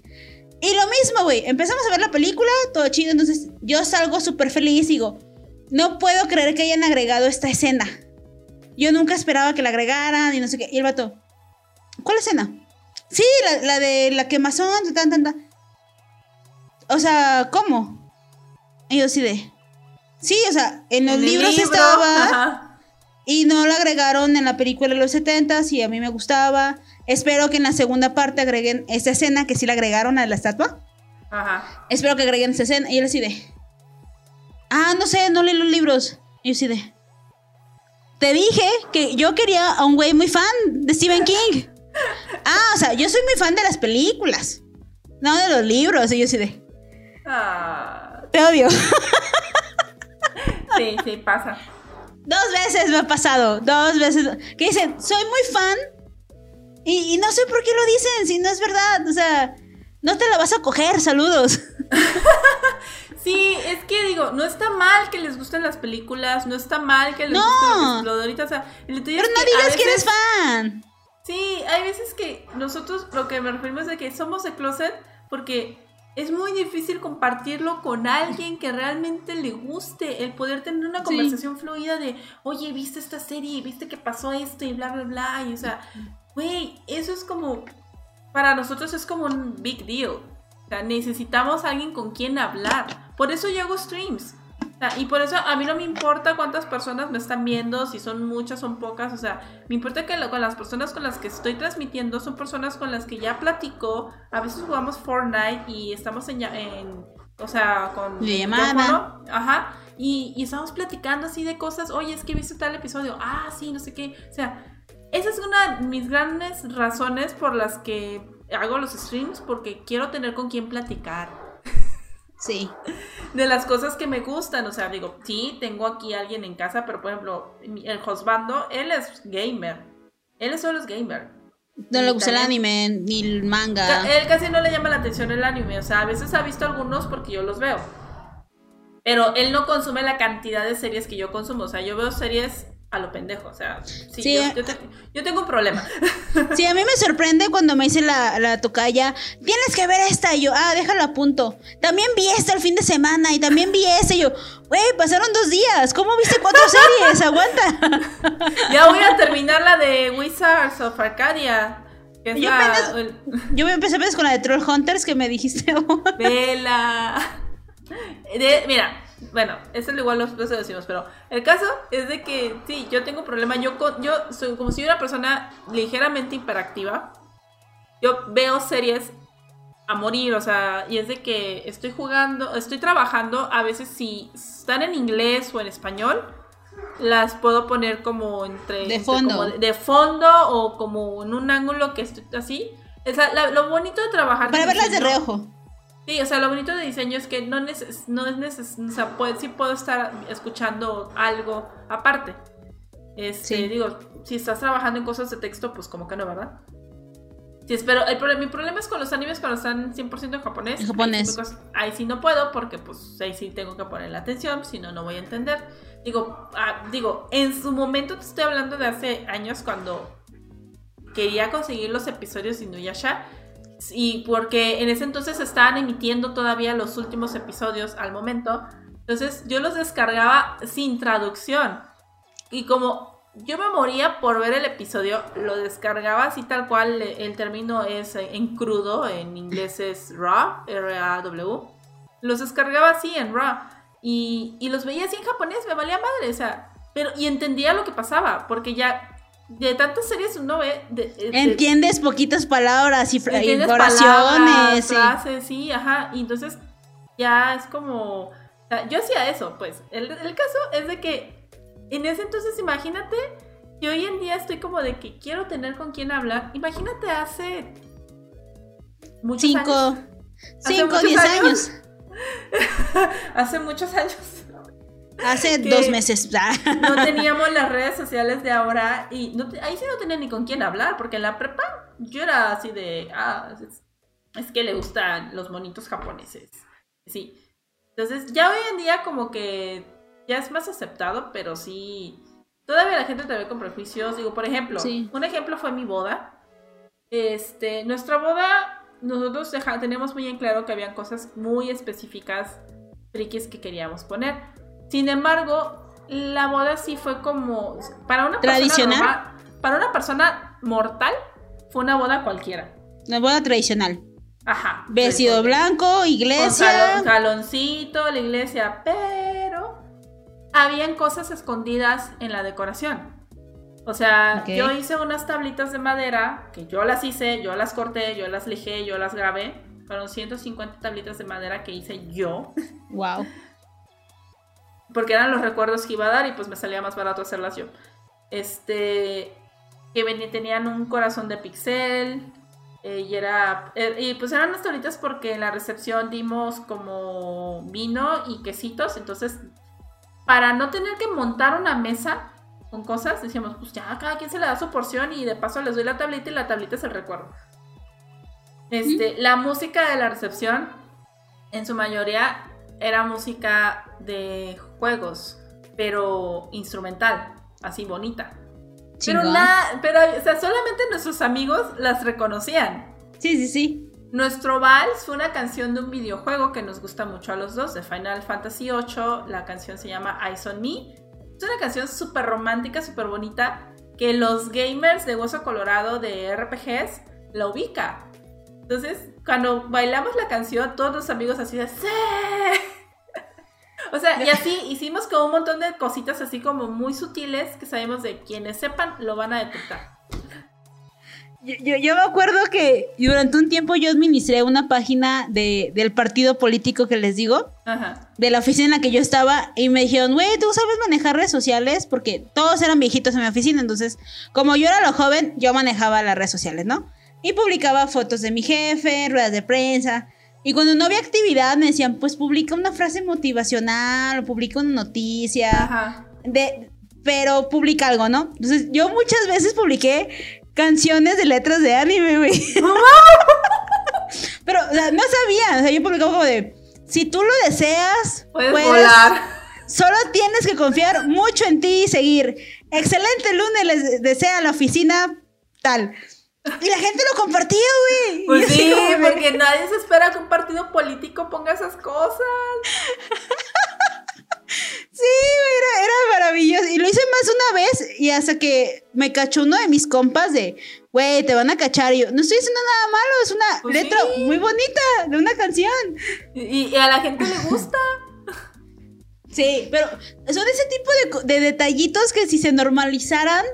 Y lo mismo, güey, empezamos a ver la película, todo chido, entonces yo salgo súper feliz y digo, no puedo creer que hayan agregado esta escena. Yo nunca esperaba que la agregaran y no sé qué. Y el vato, ¿cuál escena? Sí, la, la de la quemazón, tan, tan, tan. O sea, ¿cómo? Y yo así de... Sí, o sea, en los libros libro, estaba ajá. Y no la agregaron en la película de los 70 y a mí me gustaba. Espero que en la segunda parte agreguen esta escena que sí la agregaron a la estatua. Ajá. Espero que agreguen esta escena. Y él así de... Ah, no sé, no leí los libros. Y yo así de... Te dije que yo quería a un güey muy fan de Stephen King. Ah, o sea, yo soy muy fan de las películas. No de los libros. Y yo así de... Ah, Te odio. sí, sí, pasa. Dos veces me ha pasado. Dos veces. Que dicen, soy muy fan. Y, y no sé por qué lo dicen, si no es verdad. O sea, no te la vas a coger. Saludos. Sí, es que digo, no está mal que les gusten las películas, no está mal que les No. gusten los explodoritas, o sea, el Pero no que digas que eres veces- fan. Sí, hay veces que nosotros lo que me referimos es de que somos de closet porque es muy difícil compartirlo con alguien que realmente le guste, el poder tener una conversación fluida de, oye, viste esta serie, viste que pasó esto y bla, bla, bla, y o sea, güey, eso es como, para nosotros es como un big deal, o sea, necesitamos alguien con quien hablar, por eso yo hago streams, y por eso a mí no me importa cuántas personas me están viendo, si son muchas, son pocas, o sea, me importa que con las personas con las que estoy transmitiendo son personas con las que ya platico, a veces jugamos Fortnite y estamos en, en o sea, con llamada. Ajá, y, y, estamos platicando así de cosas, oye, es que he visto tal episodio, ah, sí, no sé qué, o sea, esa es una de mis grandes razones por las que hago los streams, porque quiero tener con quien platicar. Sí. De las cosas que me gustan, o sea, digo, sí, tengo aquí a alguien en casa, pero por ejemplo, el Josbando, él es gamer. Él solo es gamer. No le gusta el anime ni el manga. Él casi no le llama la atención el anime, o sea, a veces ha visto algunos porque yo los veo. Pero él no consume la cantidad de series que yo consumo, o sea, yo veo series a lo pendejo, o sea, sí, Yo, tengo un problema. Sí, a mí me sorprende cuando me dice la, la tocaya, tienes que ver esta, y yo, ah, déjalo a punto. También vi esta el fin de semana, y también vi esta, y yo, güey, pasaron dos días, ¿cómo viste cuatro series? Aguanta. Ya voy a terminar la de Wizards of Arcadia. yo, yo me empecé con la de Troll Hunters que me dijiste. Vela. mira, bueno, eso es igual los decimos, pero el caso es de que sí, yo tengo un problema. Yo, yo soy como si una persona ligeramente hiperactiva. Yo veo series a morir, o sea, y es de que estoy jugando, estoy trabajando, a veces si están en inglés o en español, las puedo poner como entre... De fondo. de, fondo o como en un ángulo que estoy así. O sea, lo bonito de trabajar... Para verlas de reojo. Sí, o sea, lo bonito de diseño es que no, neces no es necesario, o sea, sí puedo estar escuchando algo aparte. Este, digo, si estás trabajando en cosas de texto, pues como que no, ¿verdad? Sí, pero el, mi problema es con los animes cuando están 100% en japonés. En japonés. Ahí sí, no puedo porque pues ahí sí tengo que poner la atención, si no, no voy a entender. Digo, ah, digo, en su momento te estoy hablando de hace años cuando quería conseguir los episodios de Inuyasha y porque en ese entonces estaban emitiendo todavía los últimos episodios al momento. Entonces yo los descargaba sin traducción. Y como yo me moría por ver el episodio, lo descargaba así tal cual, el término es en crudo, en inglés es raw, R-A-W. Los descargaba así en raw. Y, y los veía así en japonés, me valía madre, o sea, pero, y entendía lo que pasaba, porque ya de tantas series uno ve... Entiendes poquitas palabras y, oraciones. Frases, sí, ajá. Y entonces ya es como... yo hacía eso, pues. El, caso es de que en ese entonces, imagínate, que hoy en día estoy como de que quiero tener con quién hablar. Imagínate hace... Muchos cinco, años. Cinco, diez años. hace muchos años Hace dos meses. no teníamos las redes sociales de ahora y ahí sí no tenía ni con quién hablar, porque en la prepa yo era así de, ah, es, que le gustan los monitos japoneses. Sí. Entonces ya hoy en día como que ya es más aceptado, pero sí, todavía la gente te ve con prejuicios. Digo, por ejemplo, un ejemplo fue mi boda. Este, nuestra boda, nosotros teníamos muy en claro que habían cosas muy específicas, frikis que queríamos poner. Sin embargo, la boda sí fue como para una tradicional. Persona para una persona mortal fue una boda cualquiera. Una boda tradicional. Ajá. Vestido blanco, iglesia. Con saloncito, la iglesia, pero habían cosas escondidas en la decoración. O sea, yo hice unas tablitas de madera que yo las hice, yo las corté, yo las lijé, yo las grabé. Fueron 150 tablitas de madera que hice yo. Wow. Porque eran los recuerdos que iba a dar y pues me salía más barato hacerlas yo. Este, que tenían un corazón de pixel eh, y era, eh, y pues eran unas tablitas porque en la recepción dimos como vino y quesitos, entonces para no tener que montar una mesa con cosas, decíamos, pues ya cada quien se le da su porción y de paso les doy la tablita y la tablita es el recuerdo. Este, la música de la recepción, en su mayoría, era música de juegos, pero instrumental, así bonita. Pero nada, pero o sea, solamente nuestros amigos las reconocían. Sí, sí, sí. Nuestro Vals fue una canción de un videojuego que nos gusta mucho a los dos, de Final Fantasy VIII. La canción se llama Eyes on Me. Es una canción súper romántica, súper bonita, que los gamers de Hueso Colorado de RPGs la ubica. Entonces, cuando bailamos la canción, todos los amigos así de ¡Sí! O sea, y así hicimos como un montón de cositas así como muy sutiles que sabemos de quienes sepan lo van a detectar. Yo, yo, me acuerdo que durante un tiempo yo administré una página de, del partido político que les digo, de la oficina en la que yo estaba, y me dijeron, güey, ¿tú sabes manejar redes sociales? Porque todos eran viejitos en mi oficina, entonces, como yo era lo joven, yo manejaba las redes sociales, ¿no? Y publicaba fotos de mi jefe, ruedas de prensa. Y cuando no había actividad, me decían, pues publica una frase motivacional, o publica una noticia. De, pero publica algo, ¿no? Entonces, yo muchas veces publiqué canciones de letras de anime, güey. Pero, o sea, no sabía. O sea, yo publicaba como de. Si tú lo deseas, puedes, volar. Solo tienes que confiar mucho en ti y seguir. Excelente lunes les desea la oficina tal. Y la gente lo compartía, güey. Pues sí, porque nadie se espera que un partido político ponga esas cosas. Sí, era, era maravilloso. Y lo hice más una vez y hasta que me cachó uno de mis compas de, güey, te van a cachar. Y yo, no estoy diciendo nada malo, es una pues letra muy bonita de una canción. Y, a la gente le gusta. Sí, pero son ese tipo de, de detallitos que si se normalizaran,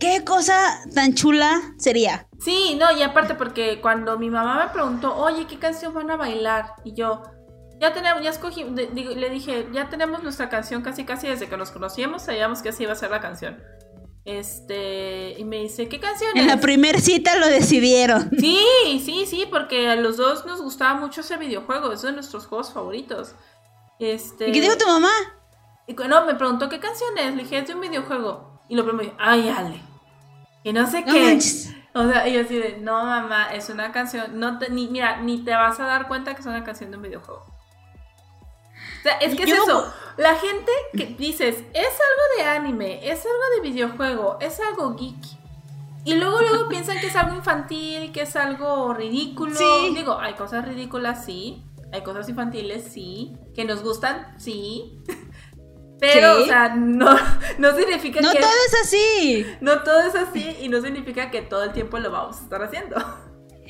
qué cosa tan chula sería. Sí, no, y aparte porque cuando mi mamá me preguntó, oye, ¿qué canción van a bailar? Y yo, ya tenemos, ya escogí, le dije, ya tenemos nuestra canción casi casi desde que nos conocíamos, sabíamos que así iba a ser la canción. Este, y me dice, ¿qué canción En la primer cita lo decidieron. Sí, sí, sí, porque a los dos nos gustaba mucho ese videojuego, es de nuestros juegos favoritos. Este, ¿Y qué dijo tu mamá? Y, no, me preguntó qué canción es, le dije, es de un videojuego. Y lo primero ay, Ale. Y no sé qué. O sea, y yo así de, no, mamá, es una canción, no ni, mira, ni te vas a dar cuenta que es una canción de un videojuego. O sea, es que es eso. La gente que dices, es algo de anime, es algo de videojuego, es algo geek. Y luego luego piensan que es algo infantil, que es algo ridículo. Digo, hay cosas ridículas, sí. Hay cosas infantiles, sí. Que nos gustan, sí. Pero, o sea, no, no significa que... No todo es así. No todo es así y no significa que todo el tiempo lo vamos a estar haciendo.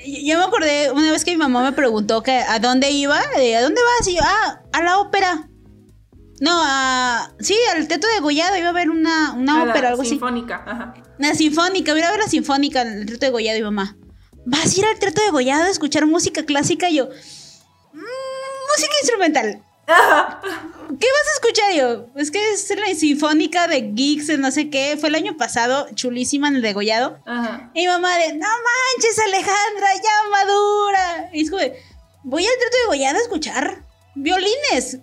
Yo me acordé una vez que mi mamá me preguntó que a dónde iba, ¿a dónde vas? Y yo, ah, a la ópera. No, a. Sí, al teatro de Gollado iba a ver una, una ópera, algo así. Sinfónica, ajá. Una sinfónica, iba a ver la sinfónica en el teatro de Gollado y mamá. ¿Vas a ir al teatro de Gollado a escuchar música clásica? Y yo. Mm, música instrumental. ¿Qué vas a escuchar yo? Es que es la sinfónica de Geeks, no sé qué. Fue el año pasado, chulísima en el degollado. Ajá. Y mamá de, no manches, Alejandra, ya madura. Y es como, voy al trato de degollado a escuchar violines.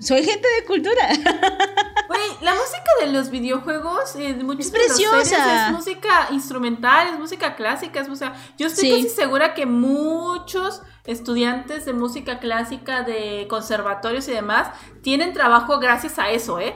Soy gente de cultura. Güey, la música de los videojuegos eh, es preciosa. es música instrumental, es música clásica, es música. Yo estoy casi segura que muchos estudiantes de música clásica de conservatorios y demás tienen trabajo gracias a eso, ¿eh?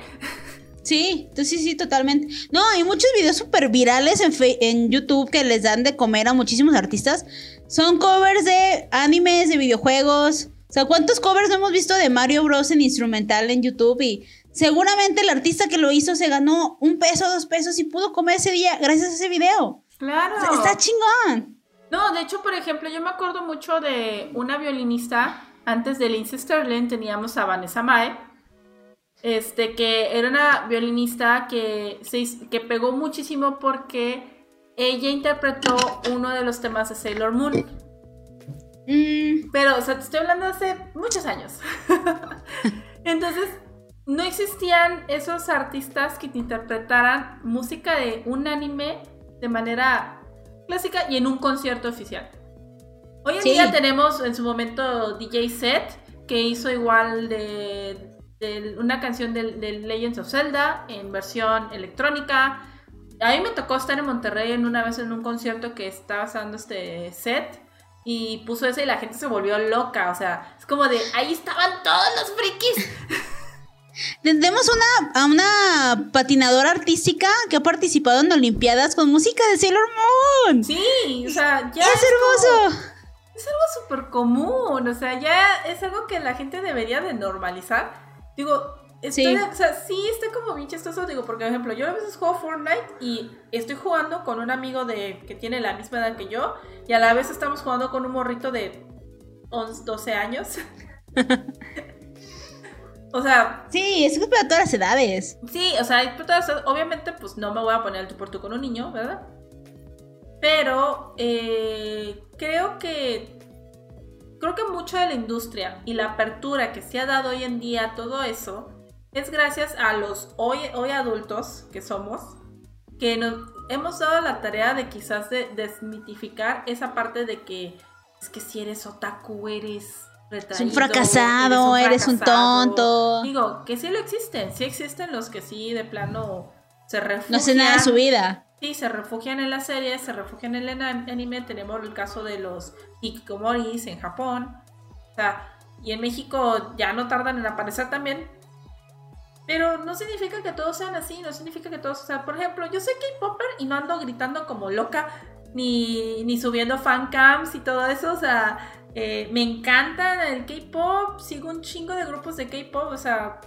Sí, sí, sí, totalmente. No, hay muchos videos súper virales en, en YouTube que les dan de comer a muchísimos artistas. Son covers de animes, de videojuegos. O sea, ¿cuántos covers no hemos visto de Mario Bros. en instrumental en YouTube? Y seguramente el artista que lo hizo se ganó un peso, dos pesos y pudo comer ese día gracias a ese video. Claro. está chingón. No, de hecho, por ejemplo, yo me acuerdo mucho de una violinista, antes de Lindsay Sterling teníamos a Vanessa Mae, este, que era una violinista que, se, que pegó muchísimo porque ella interpretó uno de los temas de Sailor Moon. Mm. Pero, o sea, te estoy hablando hace muchos años. Entonces, no existían esos artistas que te interpretaran música de un anime de manera clásica y en un concierto oficial. Hoy en día tenemos en su momento DJ Set, que hizo igual de, una canción de, Legends of Zelda en versión electrónica. A mí me tocó estar en Monterrey en una vez en un concierto que estaba usando este set y puso eso y la gente se volvió loca. O sea, es como de ahí estaban todos los frikis. Tenemos una, a una patinadora artística que ha participado en Olimpiadas con música de Sailor Moon. Sí, o sea, ya. Es, hermoso. es algo súper común, o sea, ya es algo que la gente debería de normalizar. Digo, estoy, sí. o sea, sí está como bien chistoso, digo, porque por ejemplo, yo a veces juego Fortnite y estoy jugando con un amigo de que tiene la misma edad que yo y a la vez estamos jugando con un morrito de 11, 12 años. o sea... Sí, es para todas las edades. Sí, o sea, obviamente pues no me voy a poner el tú por tú con un niño, ¿verdad? Pero eh, creo que creo que mucho de la industria y la apertura que se ha dado hoy en día todo eso es gracias a los hoy, hoy adultos que somos que nos hemos dado la tarea de quizás de desmitificar esa parte de que es que si eres otaku eres es un fracasado, eres un, tonto. Digo, que sí lo existen, sí existen los que sí de plano se refugian. No hace nada de su vida. Sí, se refugian en la serie, se refugian en el anime. Tenemos el caso de los hikikomoris en Japón. O sea, y en México ya no tardan en aparecer también. Pero no significa que todos sean así, no significa que todos, o sea, por ejemplo, yo soy K-Popper y no ando gritando como loca, ni, ni subiendo fancams y todo eso, o sea, eh, me encanta el K-pop, sigo un chingo de grupos de K-pop, o sea,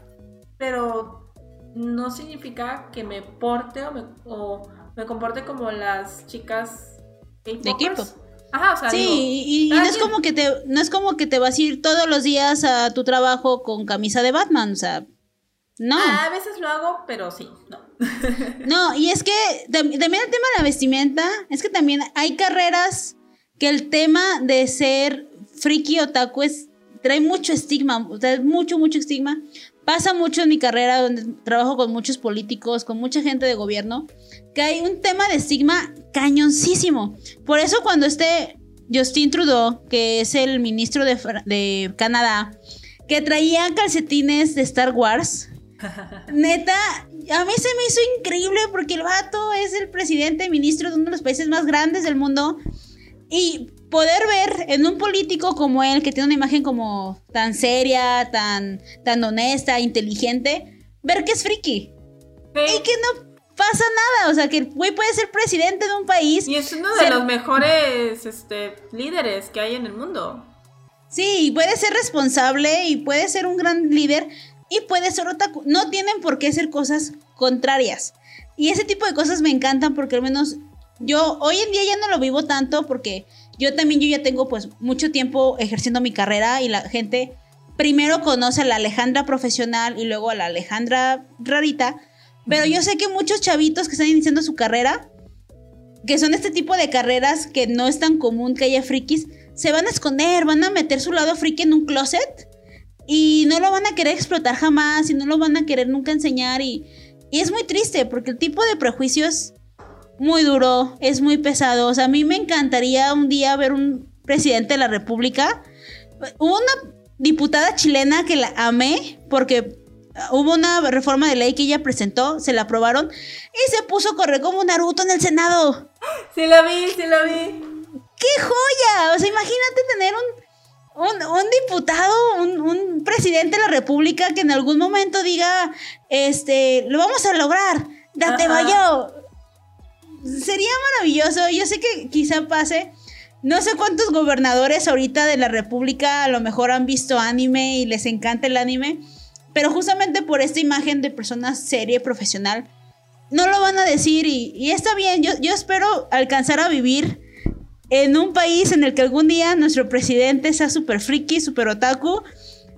pero no significa que me porte o me, o me comporte como las chicas de K-pop. Ajá, o sea, sí, y, no es como que te no es como que te vas a ir todos los días a tu trabajo con camisa de Batman, o sea, no. a veces lo hago, pero sí, no. no, y es que también el tema de la vestimenta, es que también hay carreras que el tema de ser friki otaku es, trae mucho estigma, trae mucho, mucho estigma. Pasa mucho en mi carrera donde trabajo con muchos políticos, con mucha gente de gobierno, que hay un tema de estigma cañoncísimo. Por eso cuando este Justin Trudeau, que es el ministro de, de Canadá, que traía calcetines de Star Wars, neta, a mí se me hizo increíble porque el vato es el presidente, ministro de uno de los países más grandes del mundo. Y poder ver en un político como él, que tiene una imagen como tan seria, tan, tan honesta, inteligente, ver que es friki. Y que no pasa nada. O sea, que el güey puede ser presidente de un país. Y es uno de los mejores este, líderes que hay en el mundo. Sí, puede ser responsable y puede ser un gran líder y puede ser otaku. No tienen por qué ser cosas contrarias. Y ese tipo de cosas me encantan porque al menos yo hoy en día ya no lo vivo tanto porque yo también, yo ya tengo pues mucho tiempo ejerciendo mi carrera y la gente primero conoce a la Alejandra profesional y luego a la Alejandra rarita. Pero yo sé que muchos chavitos que están iniciando su carrera, que son este tipo de carreras que no es tan común que haya frikis, se van a esconder, van a meter su lado friki en un closet y no lo van a querer explotar jamás y no lo van a querer nunca enseñar y, y es muy triste porque el tipo de prejuicios muy duro, es muy pesado. O sea, a mí me encantaría un día ver un presidente de la República. Hubo una diputada chilena que la amé porque hubo una reforma de ley que ella presentó, se la aprobaron y se puso a correr como Naruto en el Senado. Sí la vi, sí la vi. ¡Qué joya! O sea, imagínate tener un, un, diputado, un, un, presidente de la República que en algún momento diga, este, lo vamos a lograr, date vaya sería maravilloso. Yo sé que quizá pase. No sé cuántos gobernadores ahorita de la República a lo mejor han visto anime y les encanta el anime. Pero justamente por esta imagen de persona seria profesional, no lo van a decir y, está bien. Yo, espero alcanzar a vivir en un país en el que algún día nuestro presidente sea súper friki, súper otaku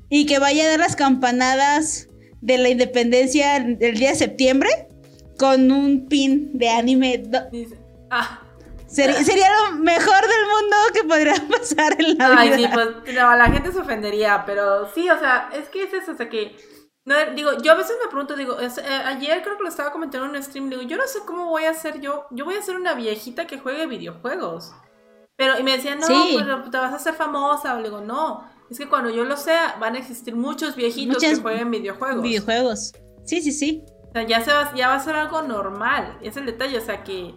y que vaya a dar las campanadas de la independencia el día de septiembre con un pin de anime. Ah. Sería, lo mejor del mundo que podría pasar en la Ay, vida. sí, pues la gente se ofendería, pero sí, o sea, es que es eso, o sea que. No, digo, yo a veces me pregunto, digo, eh, ayer creo que lo estaba comentando en un stream, digo, yo no sé cómo voy a ser yo, yo voy a ser una viejita que juegue videojuegos. Pero, y me decían, no, pues te vas a hacer famosa, o digo, no, es que cuando yo lo sea, van a existir muchos viejitos que jueguen videojuegos. Videojuegos, sí, sí, sí ya, se va, ya va a ser algo normal. Es el detalle. O sea, que.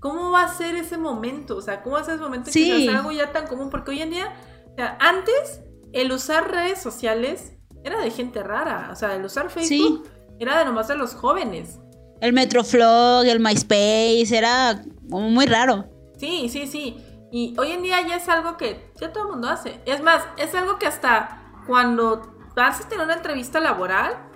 ¿Cómo va a ser ese momento? O sea, ¿cómo va a ser ese momento que va a ser algo ya tan común? Porque hoy en día. O sea, antes, el usar redes sociales era de gente rara. O sea, el usar Facebook era de nomás de los jóvenes. El Metroflog, el MySpace, era como muy raro. Sí, sí, sí. Y hoy en día ya es algo que ya todo el mundo hace. Es más, es algo que hasta cuando vas a tener una entrevista laboral,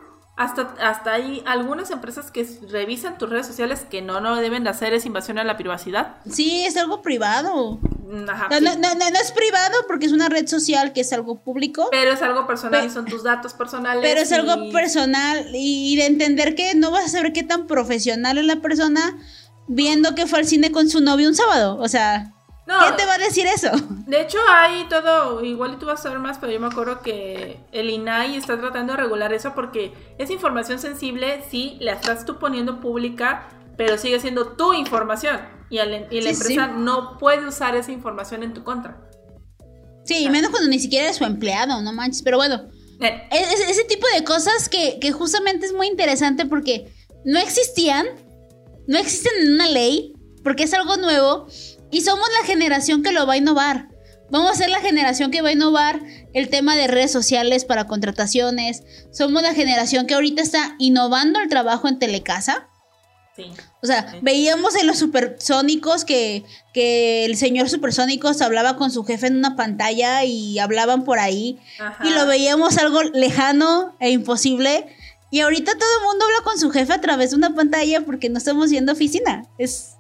hasta, hasta hay algunas empresas que revisan tus redes sociales que no, no deben de hacer es invasión a la privacidad. Sí, es algo privado. Mm, Ajá, No, sí. no, no, no es privado porque es una red social que es algo público. Pero es algo personal Pe- y son tus datos personales. Pero es algo personal y de entender que no vas a saber qué tan profesional es la persona viendo que fue al cine con su novio un sábado. O sea, No, ¿qué te va a decir eso? De hecho, hay todo, igual y tú vas a saber más, pero yo me acuerdo que el INAI está tratando de regular eso porque es información sensible, sí, la estás tú poniendo pública, pero sigue siendo tu información y, y la Sí, sí. empresa no puede usar esa información en tu contra. Sí, menos cuando ni siquiera es su empleado, no manches. Pero bueno, Eh, es- es- ese tipo de cosas que, que justamente es muy interesante porque no existían, no existen en una ley, porque es algo nuevo y somos la generación que lo va a innovar. Vamos a ser la generación que va a innovar el tema de redes sociales para contrataciones. Somos la generación que ahorita está innovando el trabajo en telecasa. sí. O sea, Sí. veíamos en los supersónicos que, que el señor supersónicos hablaba con su jefe en una pantalla y hablaban por ahí. Ajá. Y lo veíamos algo lejano e imposible. Y ahorita todo el mundo habla con su jefe a través de una pantalla porque no estamos yendo a oficina. Es,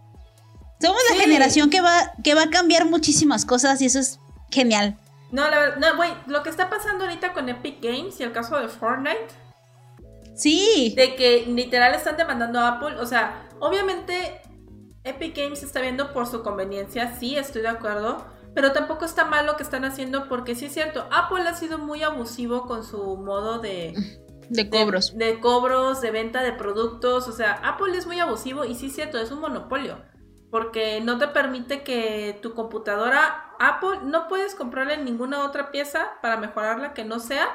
somos la generación que va, que va a cambiar muchísimas cosas y eso es genial. No, la verdad, no, güey, lo que está pasando ahorita con Epic Games y el caso de Fortnite, Sí, de que literal están demandando a Apple. O sea, obviamente Epic Games está viendo por su conveniencia, sí, estoy de acuerdo. Pero tampoco está mal lo que están haciendo porque sí es cierto, Apple ha sido muy abusivo con su modo de, de de- cobros. De, cobros, de venta de productos. O sea, Apple es muy abusivo y sí es cierto, es un monopolio. Porque no te permite que tu computadora, Apple, no puedes comprarle ninguna otra pieza para mejorarla que no sea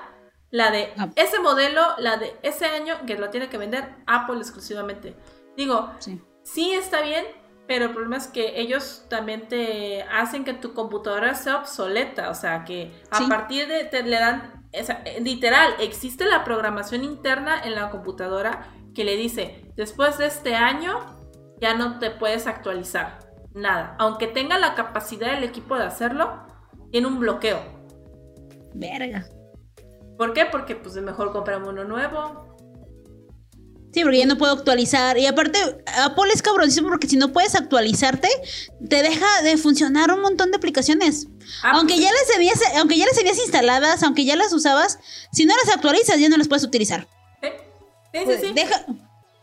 la de Ah. ese modelo, la de ese año, que la tiene que vender Apple exclusivamente. Digo, Sí. sí está bien, pero el problema es que ellos también te hacen que tu computadora sea obsoleta, o sea, que a Sí. partir de te le dan eh, literal, existe la programación interna en la computadora que le dice, después de este año ya no te puedes actualizar nada, aunque tenga la capacidad del equipo de hacerlo, tiene un bloqueo. Verga. ¿Por qué? Porque pues mejor compramos uno nuevo. Sí, porque ya no puedo actualizar. Y aparte, Apple es cabronísimo porque si no puedes actualizarte, te deja de funcionar un montón de aplicaciones. Ah, aunque, pues, ya las tenías, aunque ya las tenías instaladas, aunque ya las usabas, si no las actualizas, ya no las puedes utilizar. ¿sí? Sí, sí, sí. Deja...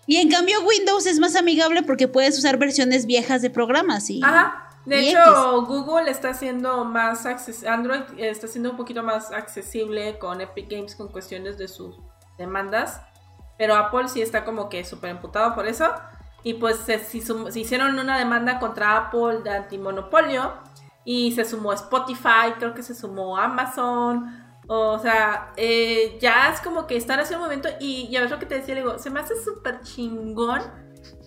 Y en cambio, Windows es más amigable porque puedes usar versiones viejas de programas. Y... Ajá. De y hecho, Google está haciendo más acces Android está siendo un poquito más accesible con Epic Games con cuestiones de sus demandas. Pero Apple sí está como que súper emputado por eso. Y pues se, se se hicieron una demanda contra Apple de antimonopolio. Y se sumó Spotify, creo que se sumó Amazon. O sea, eh, ya es como que están haciendo un momento. Y ya ves lo que te decía, le digo, se me hace súper chingón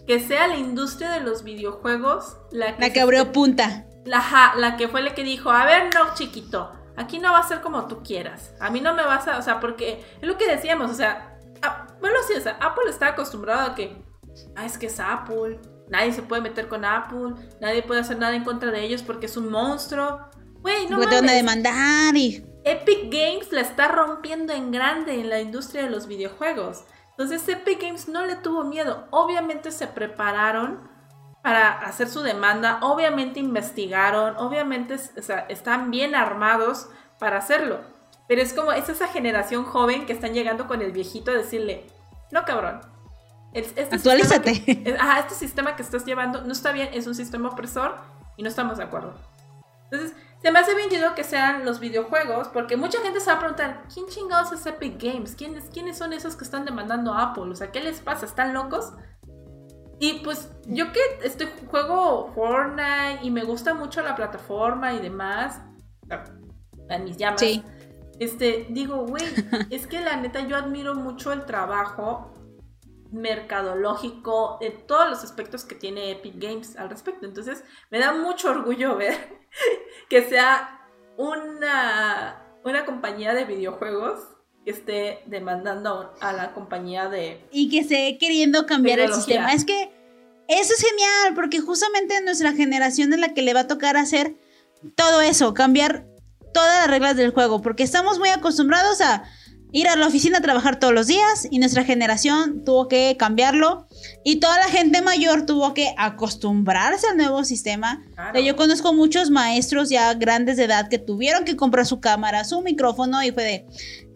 que sea la industria de los videojuegos la que, La que abrió punta. la, ja- la que fue la que dijo, a ver, no, chiquito, aquí no va a ser como tú quieras. A mí no me vas a, o sea, porque es lo que decíamos, o sea, a- bueno, sí, o sea, Apple está acostumbrado a que, ah, es que es Apple, nadie se puede meter con Apple, nadie puede hacer nada en contra de ellos porque es un monstruo. Güey, no porque te van a demandar y... Epic Games la está rompiendo en grande en la industria de los videojuegos. Entonces Epic Games no le tuvo miedo. Obviamente se prepararon para hacer su demanda, obviamente investigaron, obviamente o sea, están bien armados para hacerlo. Pero es como, es esa generación joven que están llegando con el viejito a decirle, no cabrón. este Actualízate. sistema que- este sistema que estás llevando no está bien, es un sistema opresor y no estamos de acuerdo. Entonces, se me hace bien chido que sean los videojuegos, porque mucha gente se va a preguntar, ¿quién chingados es Epic Games? ¿Quiénes, ¿Quiénes son esos que están demandando a Apple? O sea, ¿qué les pasa? ¿Están locos? Y pues yo que estoy juego Fortnite y me gusta mucho la plataforma y demás, en mis llamas, Sí. este, digo, güey, es que la neta yo admiro mucho el trabajo mercadológico de todos los aspectos que tiene Epic Games al respecto. Entonces, me da mucho orgullo ver que sea una, una compañía de videojuegos que esté demandando a la compañía de... y que esté queriendo cambiar el sistema. Es que eso es genial, porque justamente nuestra generación es la que le va a tocar hacer todo eso, cambiar todas las reglas del juego, porque estamos muy acostumbrados a ir a la oficina a trabajar todos los días y nuestra generación tuvo que cambiarlo y toda la gente mayor tuvo que acostumbrarse al nuevo sistema. Yo conozco muchos maestros ya grandes de edad que tuvieron que comprar su cámara, su micrófono y fue de...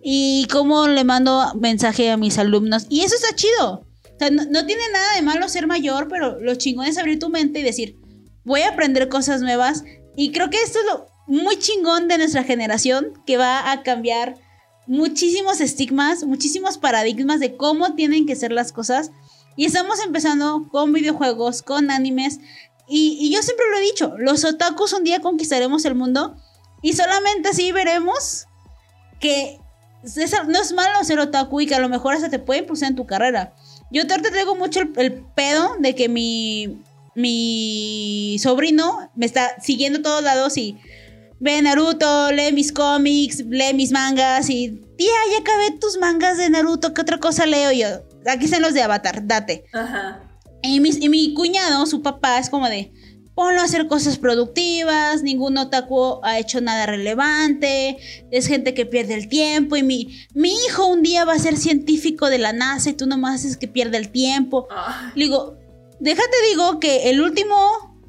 ¿Y cómo le mando mensaje a mis alumnos? Y eso está chido. O sea, no, no tiene nada de malo ser mayor, pero lo chingón es abrir tu mente y decir, voy a aprender cosas nuevas. Y creo que esto es lo muy chingón de nuestra generación que va a cambiar muchísimos estigmas, muchísimos paradigmas de cómo tienen que ser las cosas. Y estamos empezando con videojuegos, con animes. Y, yo siempre lo he dicho, los otakus un día conquistaremos el mundo y solamente así veremos que no es malo ser otaku y que a lo mejor hasta te puede impulsar en tu carrera. Yo te traigo mucho el, pedo de que mi, mi sobrino me está siguiendo a todos lados y ve Naruto, lee mis cómics, lee mis mangas y, tía, ya acabé tus mangas de Naruto, ¿qué otra cosa leo yo? Aquí están los de Avatar, date. Ajá. Y, y mi cuñado, su papá, es como de, ponlo a hacer cosas productivas, ningún otaku ha hecho nada relevante, es gente que pierde el tiempo y mi, mi hijo un día va a ser científico de la NASA y tú nomás es que pierde el tiempo. Le digo, déjate digo que el último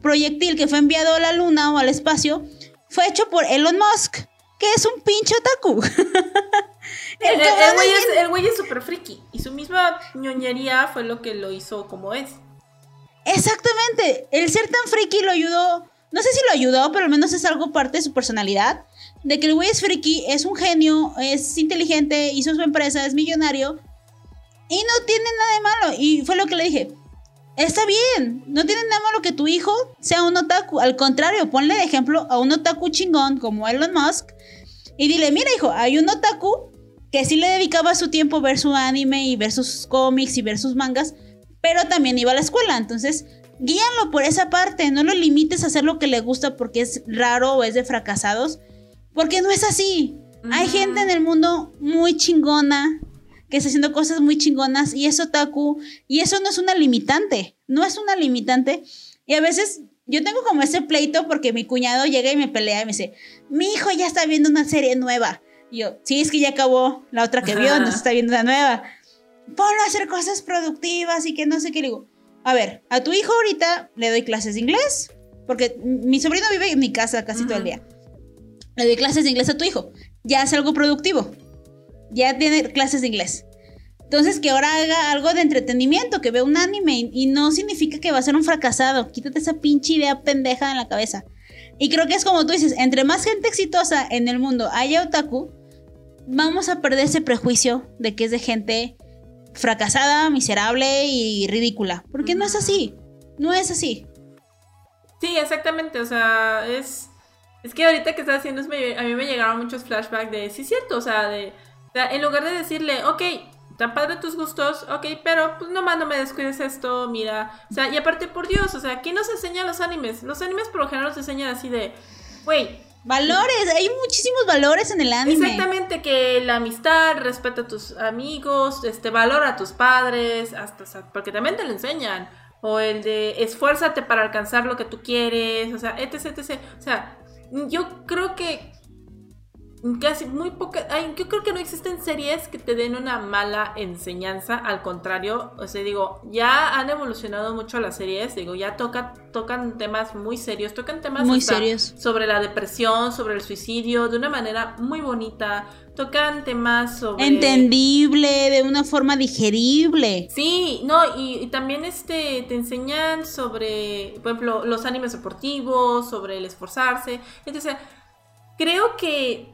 proyectil que fue enviado a la luna o al espacio fue hecho por Elon Musk, que es un pinche otaku. el, güey es súper friki y su misma ñoñería fue lo que lo hizo como es. Exactamente, el ser tan friki lo ayudó, no sé si lo ayudó, pero al menos es algo parte de su personalidad, de que el güey es friki, es un genio, es inteligente, hizo su empresa, es millonario y no tiene nada de malo. Y fue lo que le dije, Está bien, no tiene nada malo que tu hijo sea un otaku. Al contrario, ponle de ejemplo a un otaku chingón como Elon Musk y dile, mira hijo, hay un otaku que sí le dedicaba su tiempo a ver su anime y ver sus cómics y ver sus mangas, pero también iba a la escuela. Entonces, guíanlo por esa parte, no lo limites a hacer lo que le gusta porque es raro o es de fracasados, porque no es así. Hay gente en el mundo muy chingona que está haciendo cosas muy chingonas y es otaku y eso no es una limitante, no es una limitante. Y a veces yo tengo como ese pleito porque mi cuñado llega y me pelea y me dice, mi hijo ya está viendo una serie nueva. Y yo, sí, es que ya acabó la otra que vio, no se está viendo una nueva. Ponlo a hacer cosas productivas y que no sé qué. Le digo, a ver, a tu hijo ahorita le doy clases de inglés, porque mi sobrino vive en mi casa casi todo el día. Le doy clases de inglés a tu hijo. Ya hace algo productivo ya tiene clases de inglés. Entonces, que ahora haga algo de entretenimiento, que vea un anime y no significa que va a ser un fracasado. Quítate esa pinche idea pendeja en la cabeza. Y creo que es como tú dices, entre más gente exitosa en el mundo haya otaku, vamos a perder ese prejuicio de que es de gente fracasada, miserable y ridícula. Porque no es así. No es así. Sí, exactamente. O sea, es. Es que ahorita que estás haciendo, a mí me llegaron muchos flashbacks de. Sí, cierto. O sea, de o sea, en lugar de decirle, ok, tan padre tus gustos, ok, pero pues nomás no me descuides esto, mira. O sea, y aparte, por Dios, o sea, ¿quién nos enseña los animes? Los animes por lo general nos enseñan así de, güey. Valores, hay muchísimos valores en el anime. Exactamente, que la amistad, respeta a tus amigos, este, valora a tus padres, hasta, porque también te lo enseñan. O el de esfuérzate para alcanzar lo que tú quieres, o sea, etc, etc. O sea, yo creo que casi muy poca, yo creo que no existen series que te den una mala enseñanza, al contrario, o sea, digo, ya han evolucionado mucho las series, digo, ya toca, tocan temas muy serios, tocan temas muy serios sobre la depresión, sobre el suicidio, de una manera muy bonita, tocan temas sobre... Entendible, de una forma digerible. Sí, no, y, y también este, te enseñan sobre, por ejemplo, los animes deportivos, sobre el esforzarse, entonces... Creo que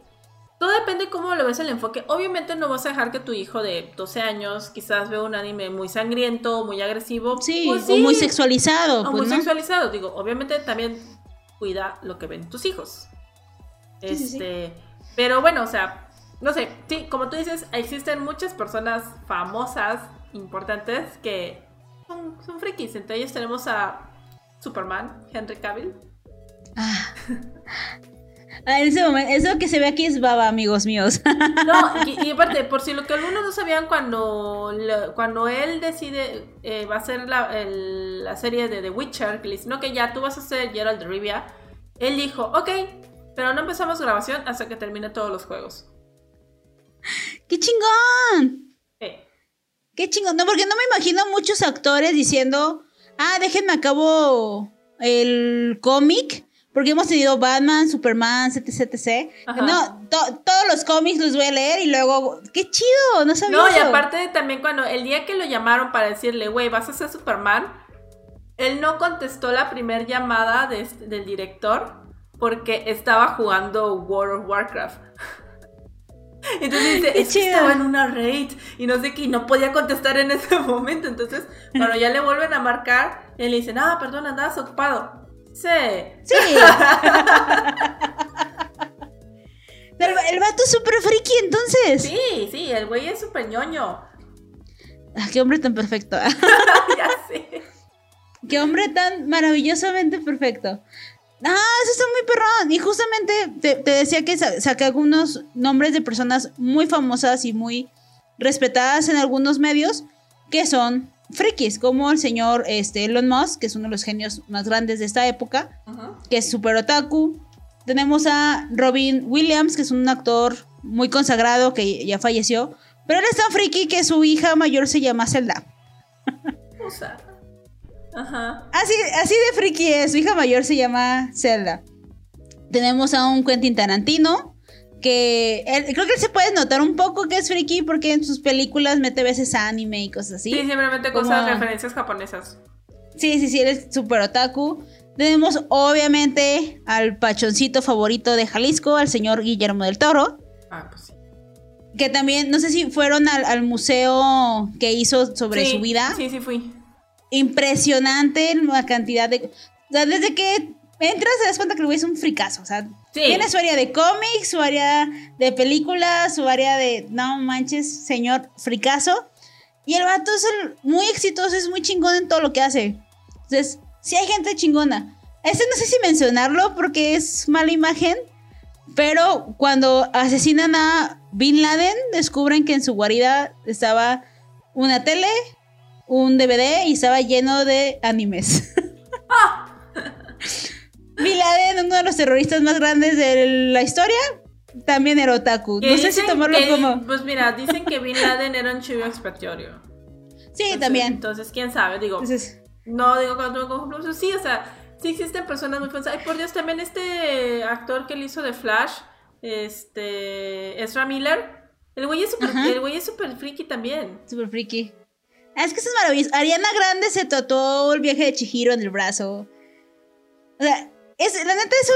todo depende cómo lo ves el enfoque. Obviamente no vas a dejar que tu hijo de 12 años quizás vea un anime muy sangriento, muy agresivo. Sí, pues o muy sexualizado. O pues, muy sexualizado. Digo, obviamente también cuida lo que ven tus hijos. este, pero bueno, o sea, no sé, sí, como tú dices, existen muchas personas famosas, importantes, que son, son frikis. Entre ellos tenemos a Superman, Henry Cavill. Ah. Ah, en ese momento, eso que se ve aquí es baba, amigos míos. No, y, aparte, por si lo que algunos no sabían, cuando, cuando él decide, eh, va a hacer la, la, serie de The Witcher, que le dice, no, que ya tú vas a ser Gerald de Rivia, Él dijo, ok, pero no empezamos grabación hasta que termine todos los juegos. ¡Qué chingón! ¡Qué chingón! No, porque no me imagino muchos actores diciendo, ah, déjenme acabo el cómic. Porque hemos tenido Batman, Superman, etc, etc. No, todos los cómics los voy a leer y luego, qué chido, no sabía. No, y aparte también cuando el día que lo llamaron para decirle, güey, vas a ser Superman, él no contestó la primera llamada este, del director porque estaba jugando World of Warcraft. Entonces dice, es que estaba en una raid y no sé qué, y no podía contestar en ese momento. Entonces, cuando ya le vuelven a marcar, él le dice, ah, perdón, andabas ocupado. Sí. Sí. el, el vato es súper friki, entonces. Sí, sí, el güey es súper ñoño. Ah, qué hombre tan perfecto. ya sé. Qué hombre tan maravillosamente perfecto. Ah, eso está muy perrón. Y justamente te, decía que saqué algunos nombres de personas muy famosas y muy respetadas en algunos medios que son frikis, como el señor este, Elon Musk, que es uno de los genios más grandes de esta época, que es super otaku. Tenemos a Robin Williams, que es un actor muy consagrado que ya falleció, pero él es tan friki que su hija mayor se llama Zelda. O sea. Ajá. Así, así de friki es. Su hija mayor se llama Zelda. Tenemos a un Quentin Tarantino. Que creo que él se puede notar un poco que es friki porque en sus películas mete veces anime y cosas así. Sí, simplemente cosas, referencias japonesas. Sí, sí, sí, él es súper otaku. Tenemos obviamente al pachoncito favorito de Jalisco, al señor Guillermo del Toro. Ah, pues sí. Que también, no sé si fueron al, museo que hizo sobre su vida. Sí, sí, fui impresionante la cantidad de... O sea, desde que entras te das cuenta que el güey es un fricazo. O sea, tiene su área de cómics, su área de películas, su área de... No manches, señor fricazo. Y el vato es muy exitoso, es muy chingón en todo lo que hace. Entonces, sí hay gente chingona. Este no sé si mencionarlo porque es mala imagen. Pero cuando asesinan a Bin Laden, descubren que en su guarida estaba una tele, un DVD y estaba lleno de animes. Bin uno de los terroristas más grandes de la historia, también era otaku. No sé si tomarlo como. Pues mira, dicen que Bin Laden era un chivo expiatorio. Sí, también. Entonces, quién sabe, digo. no digo cuando como sí, o sea, sí existen personas muy famosas. Ay, por Dios, también este actor que le hizo de Flash, este. Ezra Miller. El güey es súper el güey es super friki también. Súper friki. Ah, es que eso es maravilloso. Ariana Grande se tatuó el viaje de Chihiro en el brazo. O sea, es, la neta, eso,